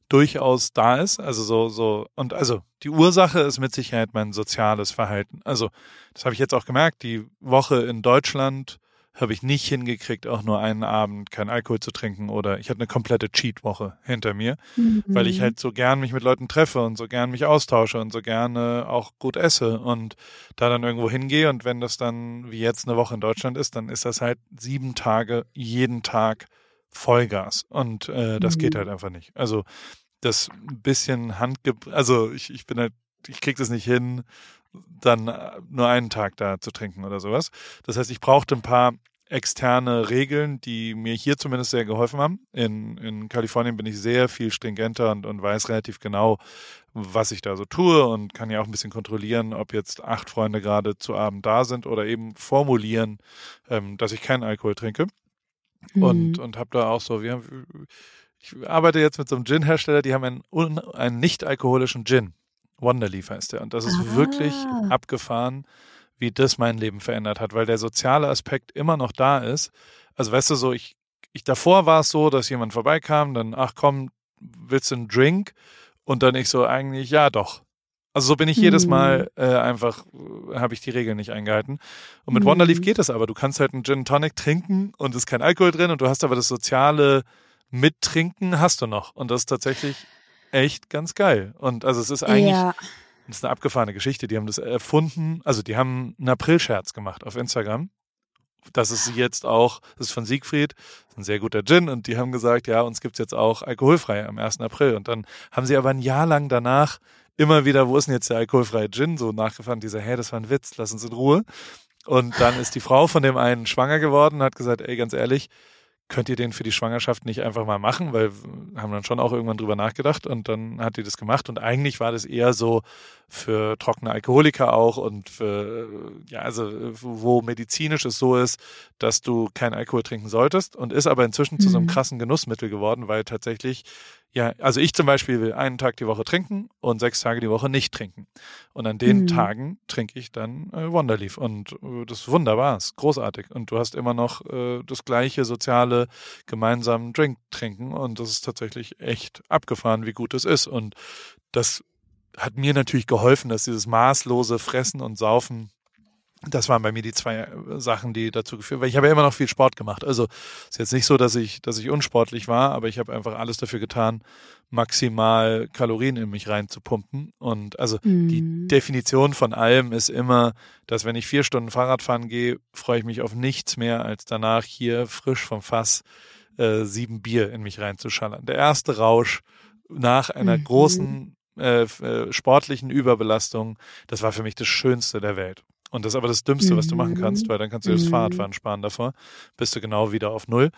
durchaus da ist. Also so, so, und also die Ursache ist mit Sicherheit mein soziales Verhalten. Also, das habe ich jetzt auch gemerkt, die Woche in Deutschland habe ich nicht hingekriegt, auch nur einen Abend keinen Alkohol zu trinken oder ich hatte eine komplette Cheat-Woche hinter mir, weil ich mhm. halt so gern mich mit Leuten treffe und so gern mich austausche und so gerne auch gut esse und da dann irgendwo hingehe und wenn das dann wie jetzt eine Woche in Deutschland ist, dann ist das halt sieben Tage jeden Tag Vollgas und äh, das Mhm. geht halt einfach nicht. Also das bisschen Handge also ich, ich bin halt ich krieg das nicht hin, dann äh, nur einen Tag da zu trinken oder sowas. Das heißt, ich brauchte ein paar externe Regeln, die mir hier zumindest sehr geholfen haben. In, in Kalifornien bin ich sehr viel stringenter und, und weiß relativ genau, was ich da so tue und kann ja auch ein bisschen kontrollieren, ob jetzt acht Freunde gerade zu Abend da sind oder eben formulieren, ähm, dass ich keinen Alkohol trinke. Und, Mhm. und habe da auch so, wir haben, ich arbeite jetzt mit so einem Gin-Hersteller, die haben einen, un- einen nicht-alkoholischen Gin. Wonderleaf heißt der. Und das ist Ah. wirklich abgefahren, wie das mein Leben verändert hat, weil der soziale Aspekt immer noch da ist. Also weißt du so, ich, ich davor war es so, dass jemand vorbeikam, dann, ach komm, willst du einen Drink? Und dann ich so eigentlich, ja doch. Also so bin ich jedes Mhm. Mal äh, einfach, äh, habe ich die Regeln nicht eingehalten. Und mit Mhm. Wonderleaf geht es aber. Du kannst halt einen Gin Tonic trinken und es ist kein Alkohol drin und du hast aber das soziale Mittrinken hast du noch. Und das ist tatsächlich echt ganz geil. Und also es ist eigentlich, ja. das ist eine abgefahrene Geschichte. Die haben das erfunden, also die haben einen Aprilscherz gemacht auf Instagram. Das ist jetzt auch, das ist von Siegfried, das ist ein sehr guter Gin und die haben gesagt, ja, uns gibt's jetzt auch alkoholfrei am 1. April. Und dann haben sie aber ein Jahr lang danach immer wieder, wo ist denn jetzt der alkoholfreie Gin? So nachgefahren, dieser, hä, das war ein Witz, lass uns in Ruhe. Und dann ist die Frau von dem einen schwanger geworden und hat gesagt, ey, ganz ehrlich, könnt ihr den für die Schwangerschaft nicht einfach mal machen? Weil wir haben dann schon auch irgendwann drüber nachgedacht und dann hat die das gemacht. Und eigentlich war das eher so für trockene Alkoholiker auch und für, ja, also wo medizinisch es so ist, dass du keinen Alkohol trinken solltest und ist aber inzwischen zu so einem Mhm. krassen Genussmittel geworden, weil tatsächlich ja, also ich zum Beispiel will einen Tag die Woche trinken und sechs Tage die Woche nicht trinken. Und an den Mhm. Tagen trinke ich dann äh, Wonderleaf. Und äh, das ist wunderbar, ist großartig. Und du hast immer noch äh, das gleiche soziale gemeinsame Drink trinken. Und das ist tatsächlich echt abgefahren, wie gut es ist. Und das hat mir natürlich geholfen, dass dieses maßlose Fressen und Saufen das waren bei mir die zwei äh, Sachen, die dazu geführt, weil ich habe ja immer noch viel Sport gemacht. Also ist jetzt nicht so, dass ich, dass ich unsportlich war, aber ich habe einfach alles dafür getan, maximal Kalorien in mich reinzupumpen. Und also die Mhm. Definition von allem ist immer, dass wenn ich vier Stunden Fahrrad fahren gehe, freue ich mich auf nichts mehr, als danach hier frisch vom Fass äh, sieben Bier in mich reinzuschallern. Der erste Rausch nach einer Mhm. großen äh, äh, sportlichen Überbelastung, das war für mich das Schönste der Welt. Und das ist aber das Dümmste, was du machen Mhm. kannst, weil dann kannst du das Mhm. Fahrradfahren sparen davor. Bist du genau wieder auf Null.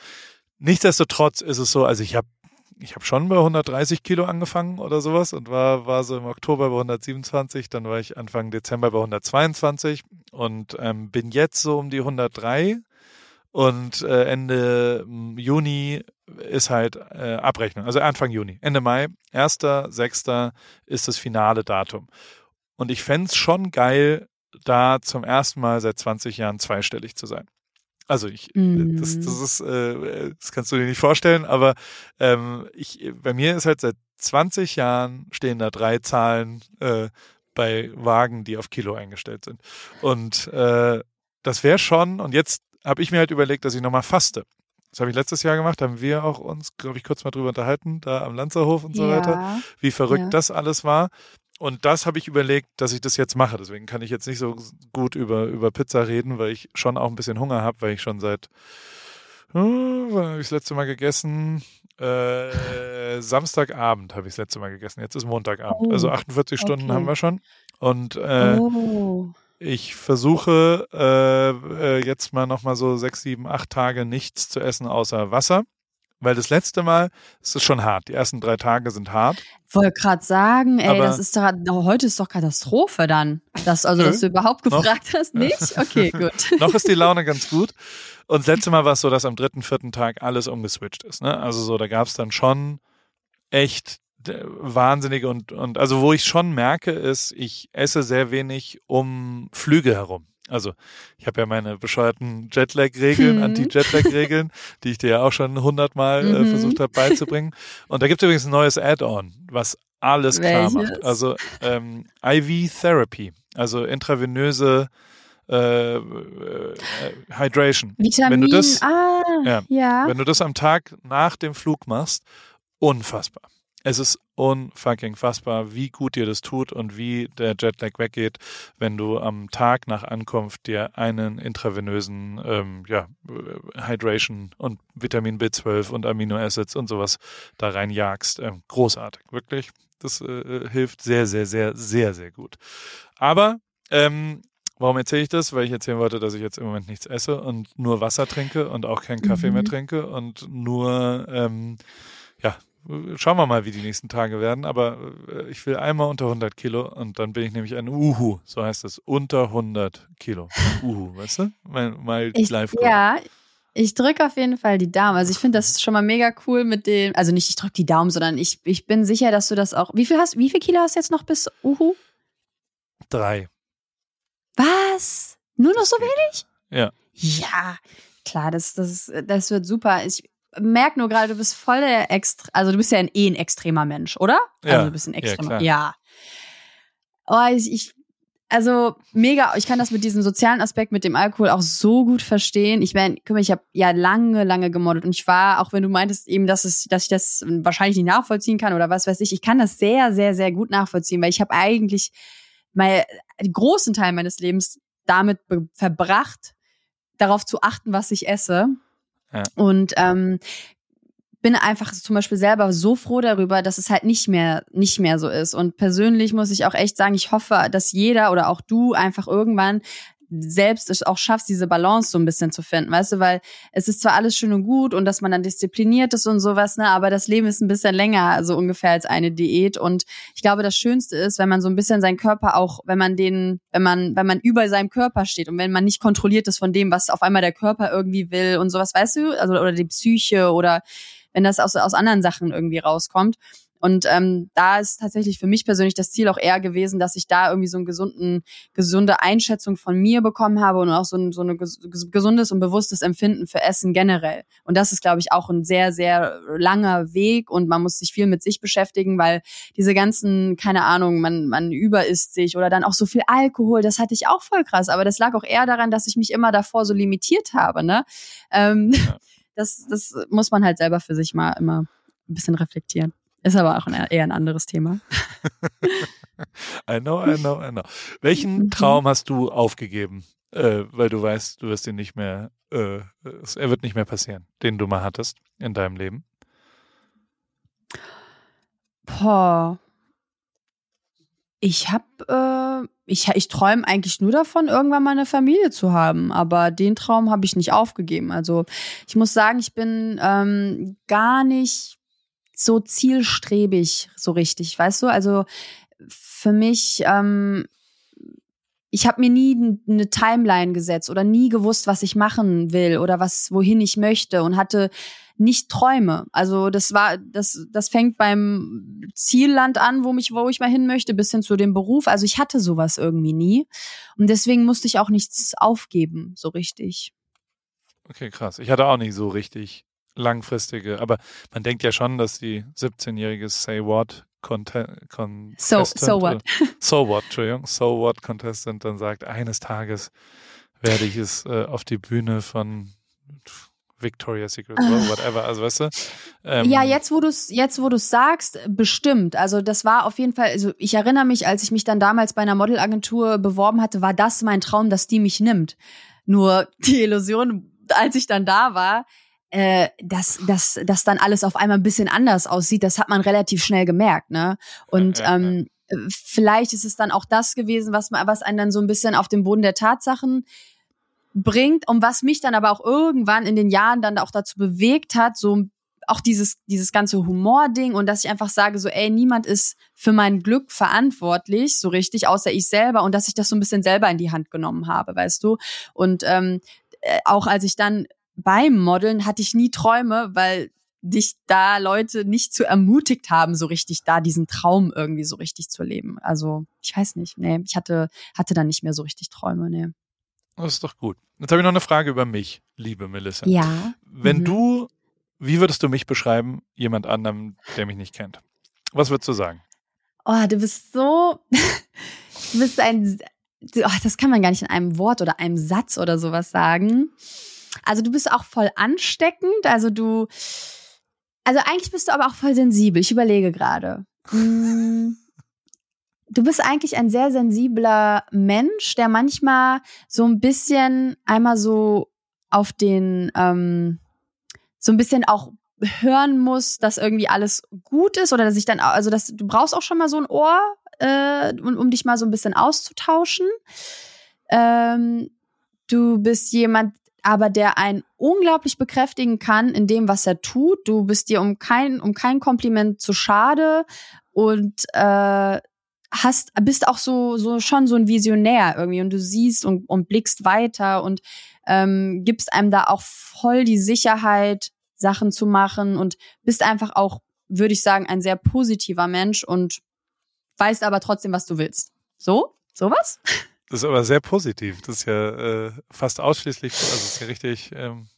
Nichtsdestotrotz ist es so, also ich habe ich habe schon bei 130 Kilo angefangen oder sowas und war, war so im Oktober bei 127, dann war ich Anfang Dezember bei 122 und ähm, bin jetzt so um die 103 und äh, Ende mm, Juni ist halt äh, Abrechnung, also Anfang Juni, Ende Mai, 1.6. ist das finale Datum. Und ich fände schon geil, da zum ersten Mal seit 20 Jahren zweistellig zu sein. Also ich, mm. das, das mhm. ist, äh, das kannst du dir nicht vorstellen, aber ähm, ich, bei mir ist halt seit 20 Jahren stehen da drei Zahlen äh, bei Wagen, die auf Kilo eingestellt sind. Und äh, das wäre schon, und jetzt habe ich mir halt überlegt, dass ich nochmal faste. Das habe ich letztes Jahr gemacht, haben wir auch uns, glaube ich, kurz mal drüber unterhalten, da am Lanzerhof und so ja. weiter, wie verrückt ja. das alles war. Und das habe ich überlegt, dass ich das jetzt mache. Deswegen kann ich jetzt nicht so gut über, über Pizza reden, weil ich schon auch ein bisschen Hunger habe, weil ich schon seit, oh, wann habe ich das letzte Mal gegessen? Äh, Samstagabend habe ich das letzte Mal gegessen. Jetzt ist Montagabend. Oh, also 48 Stunden okay. haben wir schon. Und äh, oh. ich versuche äh, äh, jetzt mal nochmal so sechs, sieben, acht Tage nichts zu essen außer Wasser. Weil das letzte Mal ist es schon hart. Die ersten drei Tage sind hart. Wollte gerade sagen, ey, Aber das ist doch, heute ist doch Katastrophe dann. Das, also, dass du überhaupt gefragt noch? hast, nicht? Okay, gut. *laughs* noch ist die Laune ganz gut. Und das letzte Mal war es so, dass am dritten, vierten Tag alles umgeswitcht ist. Ne? Also so, da gab es dann schon echt äh, wahnsinnige und, und also wo ich schon merke, ist, ich esse sehr wenig um Flüge herum. Also ich habe ja meine bescheuerten Jetlag-Regeln, mhm. Anti-Jetlag-Regeln, *laughs* die ich dir ja auch schon hundertmal äh, mhm. versucht habe beizubringen. *laughs* Und da gibt es übrigens ein neues Add-on, was alles Welches? klar macht. Also ähm, IV-Therapy, also intravenöse äh, äh, Hydration. Vitamin, wenn du das, ah, ja, ja. Wenn du das am Tag nach dem Flug machst, unfassbar es ist unfucking fassbar, wie gut dir das tut und wie der Jetlag weggeht, wenn du am Tag nach Ankunft dir einen intravenösen ähm, ja, äh, Hydration und Vitamin B12 und Aminoacids und sowas da reinjagst. Ähm, großartig, wirklich. Das äh, hilft sehr, sehr, sehr, sehr, sehr gut. Aber ähm, Warum erzähle ich das? Weil ich erzählen wollte, dass ich jetzt im Moment nichts esse und nur Wasser trinke und auch keinen Kaffee mhm. mehr trinke und nur ähm, ja Schauen wir mal, wie die nächsten Tage werden. Aber äh, ich will einmal unter 100 Kilo und dann bin ich nämlich ein Uhu. So heißt es. Unter 100 Kilo. Uhu, weißt du? Mein, mein ich, live Ja, ich drücke auf jeden Fall die Daumen. Also ich finde das schon mal mega cool mit dem, also nicht ich drücke die Daumen, sondern ich, ich bin sicher, dass du das auch. Wie viel hast, wie viel Kilo hast du jetzt noch bis Uhu? Drei. Was? Nur noch so wenig? Ja. Ja, klar, das, das, das wird super. Ich, merke nur gerade, du bist voll der Extra, also du bist ja ein, eh ein extremer Mensch, oder? Ja. Also du bist ein extremer. Ja. ja. Oh, ich, ich, also mega, ich kann das mit diesem sozialen Aspekt mit dem Alkohol auch so gut verstehen. Ich meine, guck mal, ich habe ja lange, lange gemoddet und ich war, auch wenn du meintest eben, dass es, dass ich das wahrscheinlich nicht nachvollziehen kann oder was weiß ich, ich kann das sehr, sehr, sehr gut nachvollziehen, weil ich habe eigentlich mal den großen Teil meines Lebens damit verbracht, darauf zu achten, was ich esse und ähm, bin einfach zum Beispiel selber so froh darüber, dass es halt nicht mehr, nicht mehr so ist. Und persönlich muss ich auch echt sagen, ich hoffe, dass jeder oder auch du einfach irgendwann selbst es auch schaffst, diese Balance so ein bisschen zu finden, weißt du, weil es ist zwar alles schön und gut und dass man dann diszipliniert ist und sowas, ne, aber das Leben ist ein bisschen länger, so ungefähr als eine Diät. Und ich glaube, das Schönste ist, wenn man so ein bisschen seinen Körper auch, wenn man den, wenn man, wenn man über seinem Körper steht und wenn man nicht kontrolliert ist von dem, was auf einmal der Körper irgendwie will und sowas, weißt du, also oder die Psyche oder wenn das aus, aus anderen Sachen irgendwie rauskommt. Und ähm, da ist tatsächlich für mich persönlich das Ziel auch eher gewesen, dass ich da irgendwie so eine gesunden, gesunde Einschätzung von mir bekommen habe und auch so ein so eine gesundes und bewusstes Empfinden für Essen generell. Und das ist, glaube ich, auch ein sehr, sehr langer Weg und man muss sich viel mit sich beschäftigen, weil diese ganzen, keine Ahnung, man, man überisst sich oder dann auch so viel Alkohol, das hatte ich auch voll krass. Aber das lag auch eher daran, dass ich mich immer davor so limitiert habe. Ne? Ähm, ja. *laughs* das, das muss man halt selber für sich mal immer ein bisschen reflektieren. Ist aber auch ein, eher ein anderes Thema. *laughs* I know, I know, I know. Welchen mhm. Traum hast du aufgegeben, äh, weil du weißt, du wirst ihn nicht mehr, äh, er wird nicht mehr passieren, den du mal hattest in deinem Leben? Boah. Ich hab, äh, ich, ich träume eigentlich nur davon, irgendwann mal eine Familie zu haben, aber den Traum habe ich nicht aufgegeben. Also ich muss sagen, ich bin ähm, gar nicht so zielstrebig so richtig, weißt du? Also für mich ähm, ich habe mir nie eine Timeline gesetzt oder nie gewusst, was ich machen will oder was wohin ich möchte und hatte nicht Träume. Also das war das das fängt beim Zielland an, wo mich wo ich mal hin möchte, bis hin zu dem Beruf. Also ich hatte sowas irgendwie nie und deswegen musste ich auch nichts aufgeben, so richtig. Okay, krass. Ich hatte auch nicht so richtig langfristige, aber man denkt ja schon, dass die 17-jährige Say What Contestant. So, so what? so what, Entschuldigung. So what Contestant dann sagt, eines Tages werde ich es äh, auf die Bühne von Victoria's Secret oder whatever, also weißt du? Ähm, ja, jetzt wo du es jetzt wo du sagst, bestimmt. Also das war auf jeden Fall, also ich erinnere mich, als ich mich dann damals bei einer Modelagentur beworben hatte, war das mein Traum, dass die mich nimmt. Nur die Illusion, als ich dann da war, äh, dass, dass, dass dann alles auf einmal ein bisschen anders aussieht, das hat man relativ schnell gemerkt, ne? Und ja, ja, ähm, vielleicht ist es dann auch das gewesen, was, man, was einen dann so ein bisschen auf den Boden der Tatsachen bringt und was mich dann aber auch irgendwann in den Jahren dann auch dazu bewegt hat, so auch dieses, dieses ganze Humor-Ding und dass ich einfach sage, so, ey, niemand ist für mein Glück verantwortlich, so richtig, außer ich selber und dass ich das so ein bisschen selber in die Hand genommen habe, weißt du? Und ähm, äh, auch als ich dann beim Modeln hatte ich nie Träume, weil dich da Leute nicht zu ermutigt haben, so richtig da diesen Traum irgendwie so richtig zu leben. Also, ich weiß nicht, nee, ich hatte, hatte dann nicht mehr so richtig Träume, nee. Das ist doch gut. Jetzt habe ich noch eine Frage über mich, liebe Melissa. Ja. Wenn mhm. du, wie würdest du mich beschreiben, jemand anderem, der mich nicht kennt? Was würdest du sagen? Oh, du bist so, *laughs* du bist ein, oh, das kann man gar nicht in einem Wort oder einem Satz oder sowas sagen. Also du bist auch voll ansteckend. Also du, also eigentlich bist du aber auch voll sensibel. Ich überlege gerade. Hm, *laughs* du bist eigentlich ein sehr sensibler Mensch, der manchmal so ein bisschen einmal so auf den, ähm, so ein bisschen auch hören muss, dass irgendwie alles gut ist oder dass ich dann, also dass du brauchst auch schon mal so ein Ohr, äh, um, um dich mal so ein bisschen auszutauschen. Ähm, du bist jemand, aber der einen unglaublich bekräftigen kann in dem, was er tut. Du bist dir um kein, um kein Kompliment zu schade und äh, hast, bist auch so, so schon so ein Visionär irgendwie und du siehst und, und blickst weiter und ähm, gibst einem da auch voll die Sicherheit, Sachen zu machen und bist einfach auch, würde ich sagen, ein sehr positiver Mensch und weißt aber trotzdem, was du willst. So? Sowas? *laughs* Das ist aber sehr positiv. Das ist ja äh, fast ausschließlich, also ist ja richtig ähm,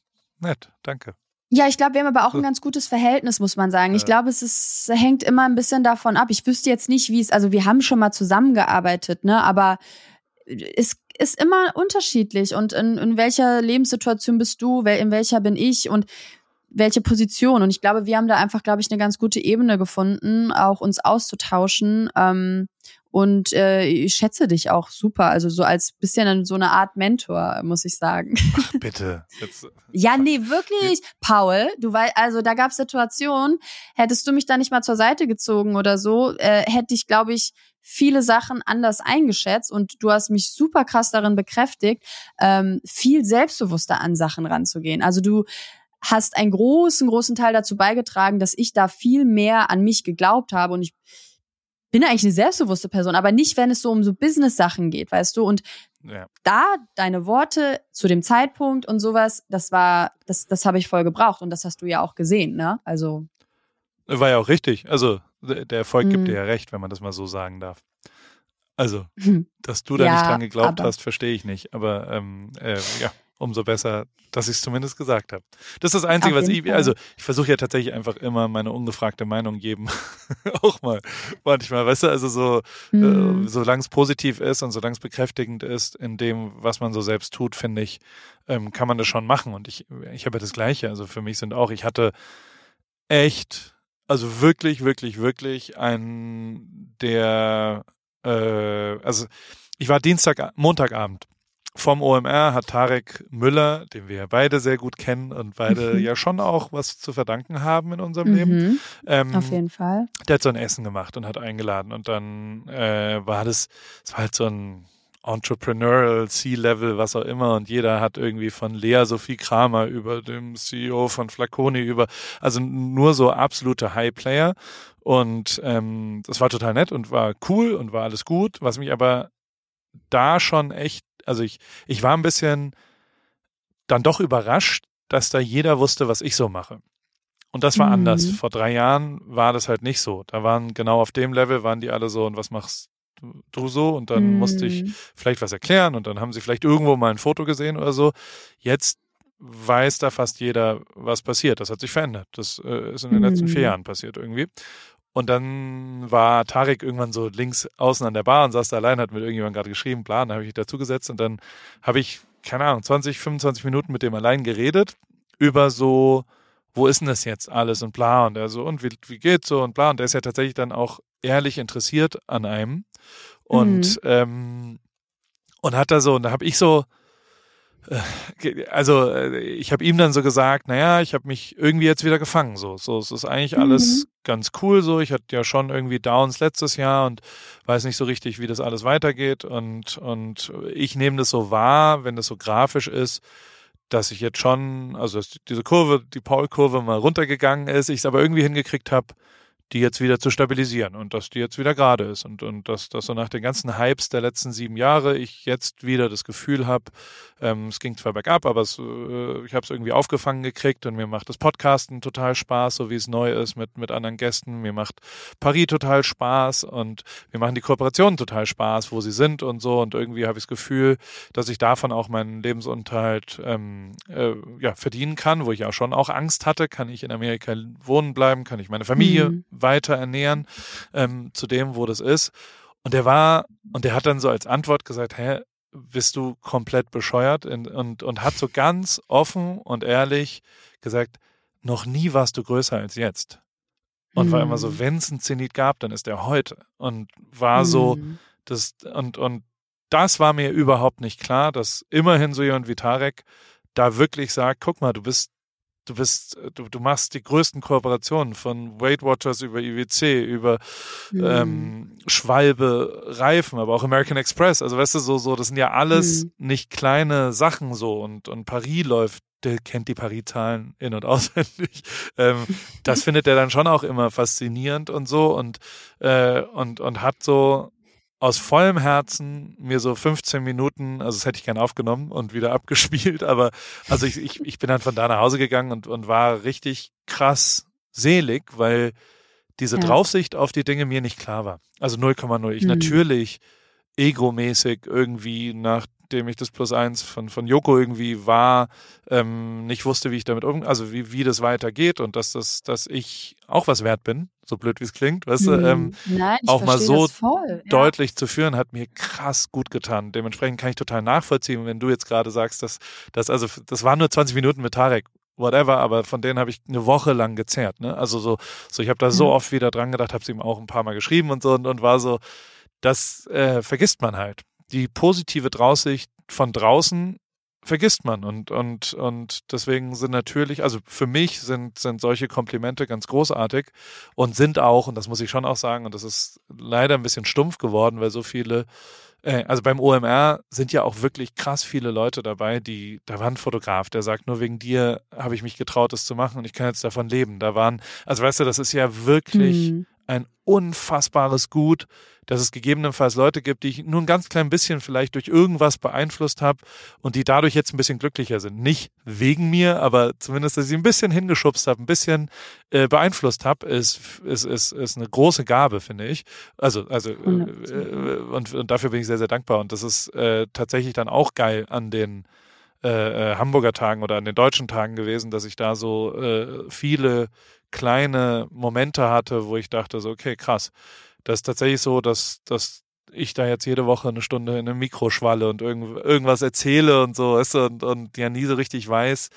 nett. Danke. Ja, ich glaube, wir haben aber auch ein ganz gutes Verhältnis, muss man sagen. Ich glaube, es ist, hängt immer ein bisschen davon ab. Ich wüsste jetzt nicht, wie es, also wir haben schon mal zusammengearbeitet, ne, aber es ist immer unterschiedlich. Und in, in welcher Lebenssituation bist du, in welcher bin ich und welche Position? Und ich glaube, wir haben da einfach, glaube ich, eine ganz gute Ebene gefunden, auch uns auszutauschen. Ähm, und äh, ich schätze dich auch super. Also so als bisschen so eine Art Mentor, muss ich sagen. Ach, *laughs* bitte. Jetzt, ja, nee, wirklich. Paul, du weißt, also da gab es Situationen, hättest du mich da nicht mal zur Seite gezogen oder so, äh, hätte ich, glaube ich, viele Sachen anders eingeschätzt und du hast mich super krass darin bekräftigt, ähm, viel selbstbewusster an Sachen ranzugehen. Also du hast einen großen, großen Teil dazu beigetragen, dass ich da viel mehr an mich geglaubt habe und ich bin eigentlich eine selbstbewusste Person, aber nicht, wenn es so um so Business-Sachen geht, weißt du? Und ja. da deine Worte zu dem Zeitpunkt und sowas, das war, das, das habe ich voll gebraucht und das hast du ja auch gesehen, ne? Also. War ja auch richtig. Also der Erfolg gibt mhm. dir ja recht, wenn man das mal so sagen darf. Also, *laughs* dass du da ja, nicht dran geglaubt hast, verstehe ich nicht. Aber ähm, äh, ja, umso besser, dass ich es zumindest gesagt habe. Das ist das Einzige, was ich, also ich versuche ja tatsächlich einfach immer meine ungefragte Meinung geben. *laughs* auch mal manchmal, weißt du, also so, mhm. äh, solange es positiv ist und solange es bekräftigend ist in dem, was man so selbst tut, finde ich, ähm, kann man das schon machen. Und ich, ich habe ja das Gleiche. Also für mich sind auch, ich hatte echt, also wirklich, wirklich, wirklich ein der, äh, also ich war Dienstag, Montagabend vom OMR hat Tarek Müller, den wir ja beide sehr gut kennen und beide mhm. ja schon auch was zu verdanken haben in unserem mhm. Leben. Ähm, Auf jeden Fall. Der hat so ein Essen gemacht und hat eingeladen und dann äh, war das, es war halt so ein Entrepreneurial C-Level, was auch immer und jeder hat irgendwie von Lea Sophie Kramer über dem CEO von Flaconi über, also nur so absolute High-Player und ähm, das war total nett und war cool und war alles gut, was mich aber da schon echt, also ich, ich war ein bisschen dann doch überrascht, dass da jeder wusste, was ich so mache. Und das war mhm. anders. Vor drei Jahren war das halt nicht so. Da waren genau auf dem Level waren die alle so, und was machst du so? Und dann mhm. musste ich mhm. vielleicht was erklären und dann haben sie vielleicht irgendwo mal ein Foto gesehen oder so. Jetzt weiß da fast jeder, was passiert. Das hat sich verändert. Das äh, ist in den mhm. letzten vier mhm. Jahren passiert irgendwie. Und dann war Tarek irgendwann so links außen an der Bar und saß da allein, hat mit irgendjemandem gerade geschrieben, Plan, da habe ich dazugesetzt und dann habe ich, keine Ahnung, 20, 25 Minuten mit dem allein geredet über so, wo ist denn das jetzt alles und bla und er so, und wie, wie geht's so und bla und der ist ja tatsächlich dann auch ehrlich interessiert an einem und, mhm. ähm, und hat da so, und da habe ich so, also äh, ich habe ihm dann so gesagt, naja, ich habe mich irgendwie jetzt wieder gefangen. So, so es ist eigentlich alles mhm. ganz cool. So, ich hatte ja schon irgendwie Downs letztes Jahr und weiß nicht so richtig, wie das alles weitergeht. Und und ich nehme das so wahr, wenn das so grafisch ist, dass ich jetzt schon, also diese Kurve, die Paul-Kurve mal runtergegangen ist, ich es aber irgendwie hingekriegt habe, die jetzt wieder zu stabilisieren und dass die jetzt wieder gerade ist und, und dass, dass so nach den ganzen Hypes der letzten sieben Jahre ich jetzt wieder das Gefühl habe, ähm, es ging zwar bergab, aber es, äh, ich habe es irgendwie aufgefangen gekriegt und mir macht das Podcasten total Spaß, so wie es neu ist mit, mit anderen Gästen. Mir macht Paris total Spaß und mir machen die Kooperationen total Spaß, wo sie sind und so. Und irgendwie habe ich das Gefühl, dass ich davon auch meinen Lebensunterhalt ähm, äh, ja, verdienen kann, wo ich auch schon auch Angst hatte, kann ich in Amerika wohnen bleiben, kann ich meine Familie mhm weiter ernähren ähm, zu dem, wo das ist. Und der war, und der hat dann so als Antwort gesagt, hä, bist du komplett bescheuert? Und, und, und hat so ganz offen und ehrlich gesagt, noch nie warst du größer als jetzt. Und mhm. war immer so, mhm. wenn es einen Zenit gab, dann ist er heute. Und war mhm. so, das, und, und das war mir überhaupt nicht klar, dass immerhin so jemand wie Tarek da wirklich sagt, guck mal, du bist du bist, äh, du, du machst die größten Kooperationen von Weight Watchers über IWC, über mhm. ähm, Schwalbe, Reifen, aber auch American Express. Also weißt du, so, so, das sind ja alles mhm. nicht kleine Sachen so und, und Paris läuft der kennt die Paris-Zahlen in- und *laughs* auswendig. Ähm, das *laughs* findet er dann schon auch immer faszinierend und so und, äh, und, und hat so aus vollem Herzen mir so 15 Minuten, also das hätte ich gern aufgenommen und wieder *laughs* abgespielt, aber also ich, ich, ich bin dann von da nach Hause gegangen und, und war richtig krass selig, weil diese ja. Draufsicht auf die Dinge mir nicht klar war. Also 0,0. Ich mhm. natürlich egomäßig irgendwie nach dem ich das Plus eins von, von Joko irgendwie war, ähm, nicht wusste, wie ich damit um, also wie, wie das weitergeht und dass das, dass ich auch was wert bin, so blöd wie es klingt, weißt du, ähm, hm. Nein, auch mal so voll, ja. deutlich zu führen, hat mir krass gut getan. Dementsprechend kann ich total nachvollziehen, wenn du jetzt gerade sagst, dass, dass also das waren nur 20 Minuten mit Tarek, whatever, aber von denen habe ich eine Woche lang gezerrt. Ne? Also so, so ich habe da so mhm. oft wieder dran gedacht, habe es ihm auch ein paar Mal geschrieben und so und, und war so, das äh, vergisst man halt die positive Draussicht von draußen vergisst man und und und deswegen sind natürlich also für mich sind sind solche Komplimente ganz großartig und sind auch und das muss ich schon auch sagen und das ist leider ein bisschen stumpf geworden weil so viele äh, also beim OMR sind ja auch wirklich krass viele Leute dabei die da war ein Fotograf der sagt nur wegen dir habe ich mich getraut das zu machen und ich kann jetzt davon leben da waren also weißt du das ist ja wirklich mhm. Ein unfassbares Gut dass es gegebenenfalls Leute gibt, die ich nur ein ganz klein bisschen vielleicht durch irgendwas beeinflusst habe und die dadurch jetzt ein bisschen glücklicher sind. Nicht wegen mir, aber zumindest, dass ich ein bisschen hingeschubst habe, ein bisschen äh, beeinflusst habe, ist, ist, ist, ist eine große Gabe, finde ich. Also, also äh, und, und dafür bin ich sehr, sehr dankbar. Und das ist äh, tatsächlich dann auch geil an den äh, äh, Hamburger Tagen oder an den deutschen Tagen gewesen, dass ich da so äh, viele kleine Momente hatte, wo ich dachte, so, okay, krass das ist tatsächlich so, dass, dass ich da jetzt jede Woche eine Stunde in einem Mikro schwalle und irgend, irgendwas erzähle und so, du, und, und ja nie so richtig weiß,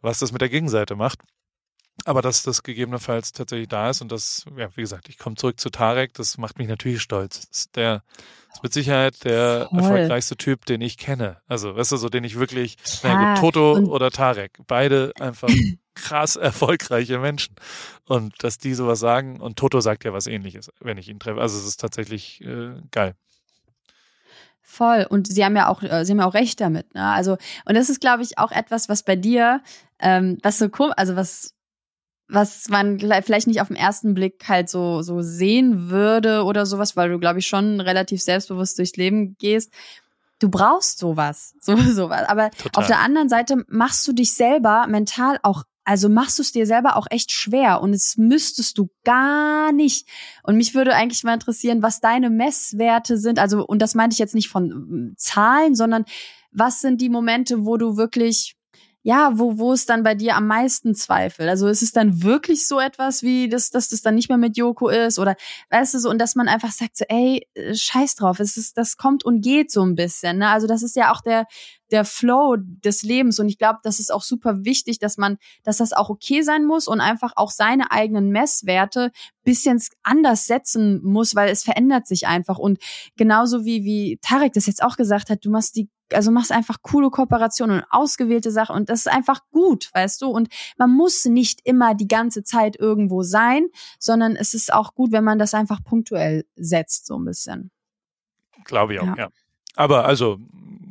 was das mit der Gegenseite macht. Aber dass das gegebenenfalls tatsächlich da ist und das, ja, wie gesagt, ich komme zurück zu Tarek, das macht mich natürlich stolz. Das ist der ist mit Sicherheit der Voll. erfolgreichste Typ, den ich kenne. Also, weißt du, so den ich wirklich, na gut, Toto und oder Tarek, beide einfach *clears throat* krass *laughs* erfolgreiche Menschen. Und dass die sowas sagen, und Toto sagt ja was ähnliches, wenn ich ihn treffe. Also es ist tatsächlich äh, geil. Voll. Und sie haben ja auch, äh, sie haben ja auch recht damit. Ne? Also, und das ist, glaube ich, auch etwas, was bei dir, ähm, was so komisch, also was was man vielleicht nicht auf den ersten Blick halt so, so sehen würde oder sowas, weil du, glaube ich, schon relativ selbstbewusst durchs Leben gehst. Du brauchst sowas, *laughs* so, sowas. Aber Total. auf der anderen Seite machst du dich selber mental auch also machst du es dir selber auch echt schwer und es müsstest du gar nicht. Und mich würde eigentlich mal interessieren, was deine Messwerte sind. Also, und das meinte ich jetzt nicht von hm, Zahlen, sondern was sind die Momente, wo du wirklich ja, wo, wo ist dann bei dir am meisten Zweifel? Also ist es dann wirklich so etwas wie, dass, dass das dann nicht mehr mit Joko ist oder weißt du so, und dass man einfach sagt so, ey, äh, scheiß drauf, es ist, das kommt und geht so ein bisschen. Ne? Also das ist ja auch der, der Flow des Lebens. Und ich glaube, das ist auch super wichtig, dass man, dass das auch okay sein muss und einfach auch seine eigenen Messwerte bisschen anders setzen muss, weil es verändert sich einfach. Und genauso wie, wie Tarek das jetzt auch gesagt hat, du machst die also machst einfach coole Kooperationen und ausgewählte Sachen und das ist einfach gut, weißt du? Und man muss nicht immer die ganze Zeit irgendwo sein, sondern es ist auch gut, wenn man das einfach punktuell setzt, so ein bisschen. Glaube ich auch, ja. ja. Aber also,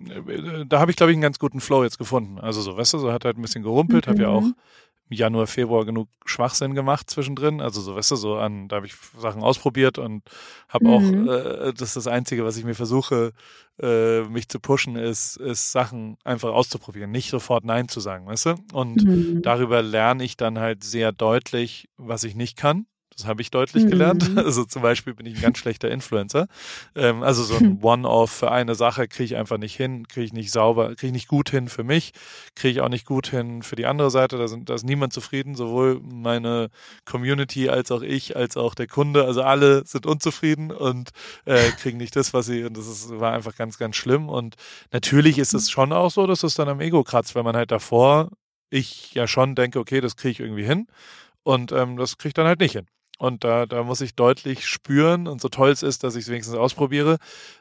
äh, da habe ich, glaube ich, einen ganz guten Flow jetzt gefunden. Also so, weißt du, so hat halt ein bisschen gerumpelt, mhm. habe ja auch Januar, Februar genug Schwachsinn gemacht zwischendrin. Also so, weißt du, so an, da habe ich Sachen ausprobiert und habe mhm. auch, äh, das ist das Einzige, was ich mir versuche, äh, mich zu pushen, ist, ist Sachen einfach auszuprobieren, nicht sofort Nein zu sagen, weißt du? Und mhm. darüber lerne ich dann halt sehr deutlich, was ich nicht kann das habe ich deutlich gelernt. Mhm. Also zum Beispiel bin ich ein ganz schlechter Influencer. Ähm, also so ein *laughs* One-Off für eine Sache kriege ich einfach nicht hin, kriege ich nicht sauber, kriege ich nicht gut hin für mich, kriege ich auch nicht gut hin für die andere Seite. Da, sind, da ist niemand zufrieden, sowohl meine Community als auch ich, als auch der Kunde. Also alle sind unzufrieden und äh, kriegen nicht das, was sie. Und das ist, war einfach ganz, ganz schlimm. Und natürlich ist es schon auch so, dass es dann am Ego kratzt, wenn man halt davor ich ja schon denke, okay, das kriege ich irgendwie hin. Und ähm, das kriege ich dann halt nicht hin. Und da, da muss ich deutlich spüren, und so toll es ist, dass ich es wenigstens ausprobiere,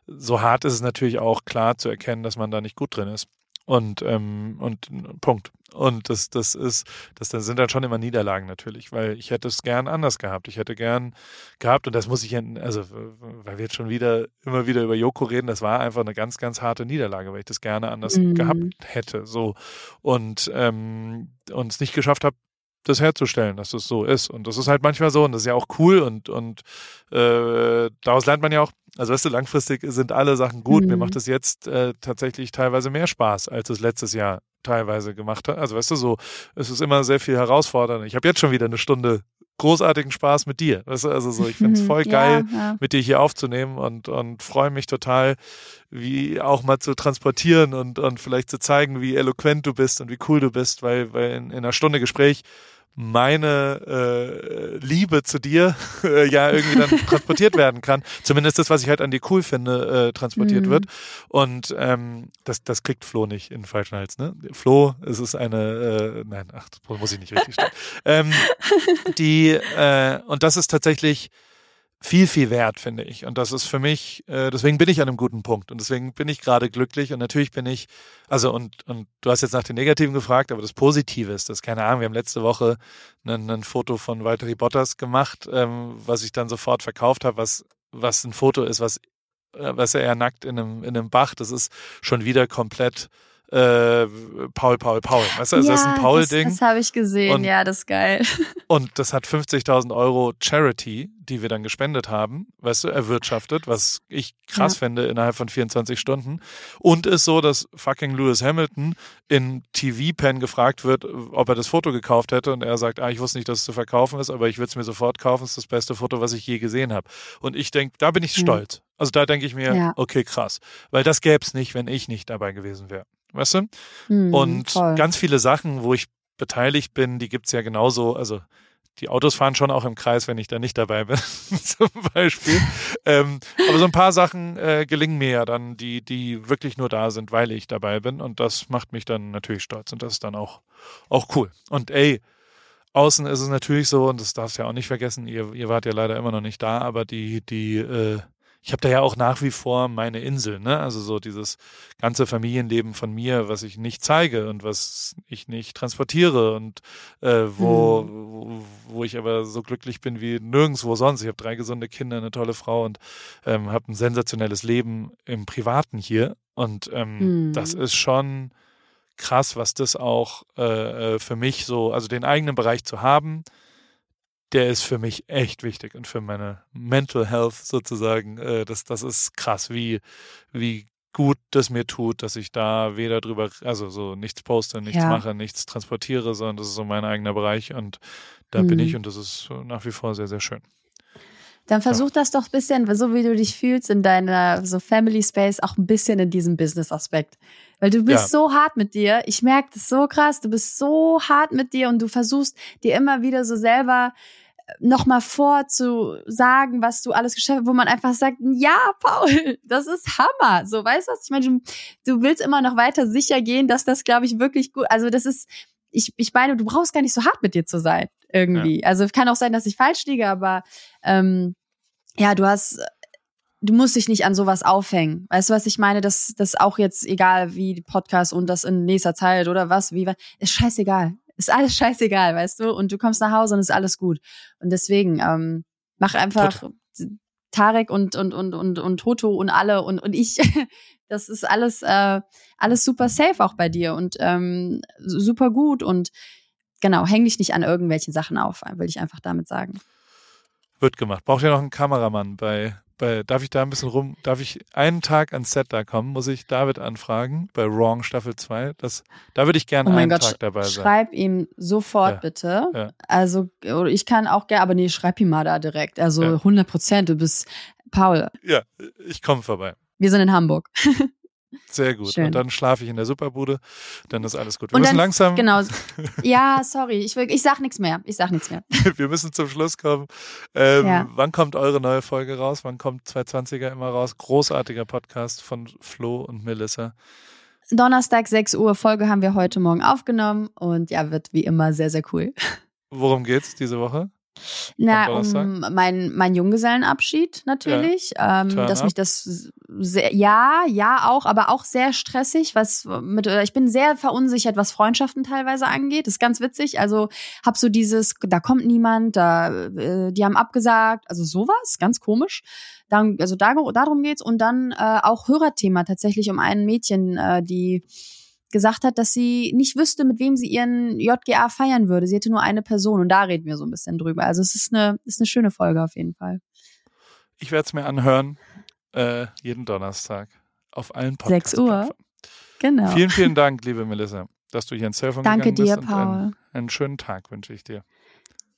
so hart ist es natürlich auch klar zu erkennen, dass man da nicht gut drin ist. Und, ähm, und Punkt. Und das, das ist, das, das sind dann schon immer Niederlagen natürlich, weil ich hätte es gern anders gehabt. Ich hätte gern gehabt, und das muss ich, also, weil wir jetzt schon wieder, immer wieder über Joko reden, das war einfach eine ganz, ganz harte Niederlage, weil ich das gerne anders mhm. gehabt hätte, so. Und, ähm, und es nicht geschafft habe, das herzustellen, dass es so ist. Und das ist halt manchmal so und das ist ja auch cool und, und äh, daraus lernt man ja auch, also weißt du, langfristig sind alle Sachen gut. Mhm. Mir macht es jetzt äh, tatsächlich teilweise mehr Spaß, als es letztes Jahr teilweise gemacht hat. Also weißt du, so, es ist immer sehr viel herausfordernd. Ich habe jetzt schon wieder eine Stunde großartigen Spaß mit dir. Weißt du, also so, ich finde es voll geil, ja, ja. mit dir hier aufzunehmen und, und freue mich total, wie auch mal zu transportieren und, und vielleicht zu zeigen, wie eloquent du bist und wie cool du bist, weil, weil in, in einer Stunde Gespräch meine äh, Liebe zu dir *laughs* äh, ja irgendwie dann *laughs* transportiert werden kann. Zumindest das, was ich halt an dir cool finde, äh, transportiert mhm. wird. Und ähm, das, das kriegt Flo nicht in den falschen Hals. Ne? Flo, es ist eine, äh, nein, ach, das muss ich nicht richtig stellen. *laughs* ähm, die, äh, und das ist tatsächlich viel, viel wert, finde ich. Und das ist für mich, äh, deswegen bin ich an einem guten Punkt. Und deswegen bin ich gerade glücklich. Und natürlich bin ich, also und, und du hast jetzt nach den Negativen gefragt, aber das Positive ist, das keine Ahnung, wir haben letzte Woche ein, ein Foto von Walter Bottas gemacht, ähm, was ich dann sofort verkauft habe, was, was ein Foto ist, was, äh, was er nackt in einem, in einem Bach, das ist schon wieder komplett äh, Paul, Paul, Paul. Weißt du, also ja, das ist ein Paul-Ding. Das, das habe ich gesehen, und, ja, das ist geil. *laughs* Und das hat 50.000 Euro Charity, die wir dann gespendet haben, weißt du, erwirtschaftet, was ich krass ja. fände innerhalb von 24 Stunden. Und ist so, dass fucking Lewis Hamilton in TV-Pen gefragt wird, ob er das Foto gekauft hätte und er sagt, ah, ich wusste nicht, dass es zu verkaufen ist, aber ich würde es mir sofort kaufen, es ist das beste Foto, was ich je gesehen habe. Und ich denke, da bin ich stolz. Also da denke ich mir, ja. okay, krass. Weil das gäbe es nicht, wenn ich nicht dabei gewesen wäre weißt du? Mhm, und voll. ganz viele Sachen, wo ich beteiligt bin, die gibt's ja genauso, also die Autos fahren schon auch im Kreis, wenn ich da nicht dabei bin, *laughs* zum Beispiel. ähm, aber so ein paar Sachen äh, gelingen mir ja dann, die, die wirklich nur da sind, weil ich dabei bin. Und das macht mich dann natürlich stolz. Und das ist dann auch, auch cool. Und ey, außen ist es natürlich so, und das darfst du ja auch nicht vergessen, ihr, ihr wart ja leider immer noch nicht da, aber die, die äh, ich habe da ja auch nach wie vor meine Insel, ne? Also so dieses ganze Familienleben von mir, was ich nicht zeige und was ich nicht transportiere und äh, wo, hm. wo, wo ich aber so glücklich bin wie nirgendwo sonst. Ich habe drei gesunde Kinder, eine tolle Frau und ähm, habe ein sensationelles Leben im Privaten hier. Und ähm, hm. das ist schon krass, was das auch äh, äh, für mich so, also den eigenen Bereich zu haben, der ist für mich echt wichtig und für meine Mental Health sozusagen. Äh, das, das ist krass, wie, wie gut das mir tut, dass ich da weder drüber, also so nichts poste, nichts Ja. mache, nichts transportiere, sondern das ist so mein eigener Bereich und da bin ich und das ist nach wie vor sehr, sehr schön. Dann versuch das doch ein bisschen, so wie du dich fühlst in deiner so Family Space, auch ein bisschen in diesem Business-Aspekt. Weil du bist Ja. so hart mit dir. Ich merke das so krass. Du bist so hart mit dir und du versuchst dir immer wieder so selber nochmal vorzusagen, was du alles geschafft hast, wo man einfach sagt, ja, Paul, *laughs* das ist Hammer. So, weißt du was? Ich meine, du, willst immer noch weiter sicher gehen, dass das, glaube ich, wirklich gut, also das ist, ich, ich meine, du brauchst gar nicht so hart mit dir zu sein, irgendwie. Also kann auch sein, dass ich falsch liege, aber ähm, ja, du hast, du musst dich nicht an sowas aufhängen. Weißt du, was ich meine? Das, das auch jetzt, egal wie Podcast und das in nächster Zeit oder was, wie, ist scheißegal. Ist alles scheißegal, weißt du? Und du kommst nach Hause und ist alles gut. Und deswegen, ähm, mach einfach Tarek und, und, und, und, und Toto und alle und, und ich. *laughs* Das ist alles, äh, alles super safe auch bei dir und ähm, super gut und genau, häng dich nicht an irgendwelchen Sachen auf, will ich einfach damit sagen. Wird gemacht. Braucht ihr noch einen Kameramann bei, bei, darf ich da ein bisschen rum, darf ich einen Tag ans Set da kommen, muss ich David anfragen bei Wrong Staffel 2. Das, da würde ich gerne Oh einen Gott, Tag dabei sein. schreib ihm sofort Ja, bitte. ja. Also, ich kann auch gerne, aber nee, schreib ihm mal da direkt. Also Ja. 100 Prozent, du bist Paul. Ja, ich komme vorbei. Wir sind in Hamburg. *laughs* Sehr gut. Schön. Und dann schlafe ich in der Superbude, dann ist alles gut. Wir Und müssen dann- langsam, Genau. *laughs* Ja, sorry, ich, will, ich sag nichts mehr. Ich sag nichts mehr. *laughs* wir müssen zum Schluss kommen. Ähm, Ja. Wann kommt eure neue Folge raus? Wann kommt 220er immer raus? Großartiger Podcast von Flo und Melissa. Donnerstag 6 Uhr Folge haben wir heute Morgen aufgenommen und ja, wird wie immer sehr, sehr cool. Worum geht's diese Woche? Na, um mein, mein Junggesellenabschied natürlich. ähm, Turn dass mich das sehr, ja, ja auch, aber auch sehr stressig, was mit, äh, ich bin sehr verunsichert, was Freundschaften teilweise angeht. Das ist ganz witzig. Also hab so dieses, da kommt niemand, da, äh, die haben abgesagt, also sowas, ganz komisch. Dann, also da, darum geht's und dann äh, auch Hörerthema tatsächlich um ein Mädchen, äh, die gesagt hat, dass sie nicht wüsste, mit wem sie ihren JGA feiern würde. Sie hätte nur eine Person und da reden wir so ein bisschen drüber. Also es ist eine, ist eine schöne Folge auf jeden Fall. Ich werde es mir anhören, äh, jeden Donnerstag auf allen 6 Uhr. Genau. Vielen, vielen Dank, liebe Melissa, dass du hier ins Telefon Danke gegangen bist. dir, und Paul. Einen, einen schönen Tag wünsche ich dir.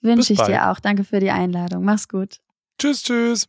Wünsche ich bis dir bald. auch. Danke für die Einladung. Mach's gut. Tschüss, tschüss.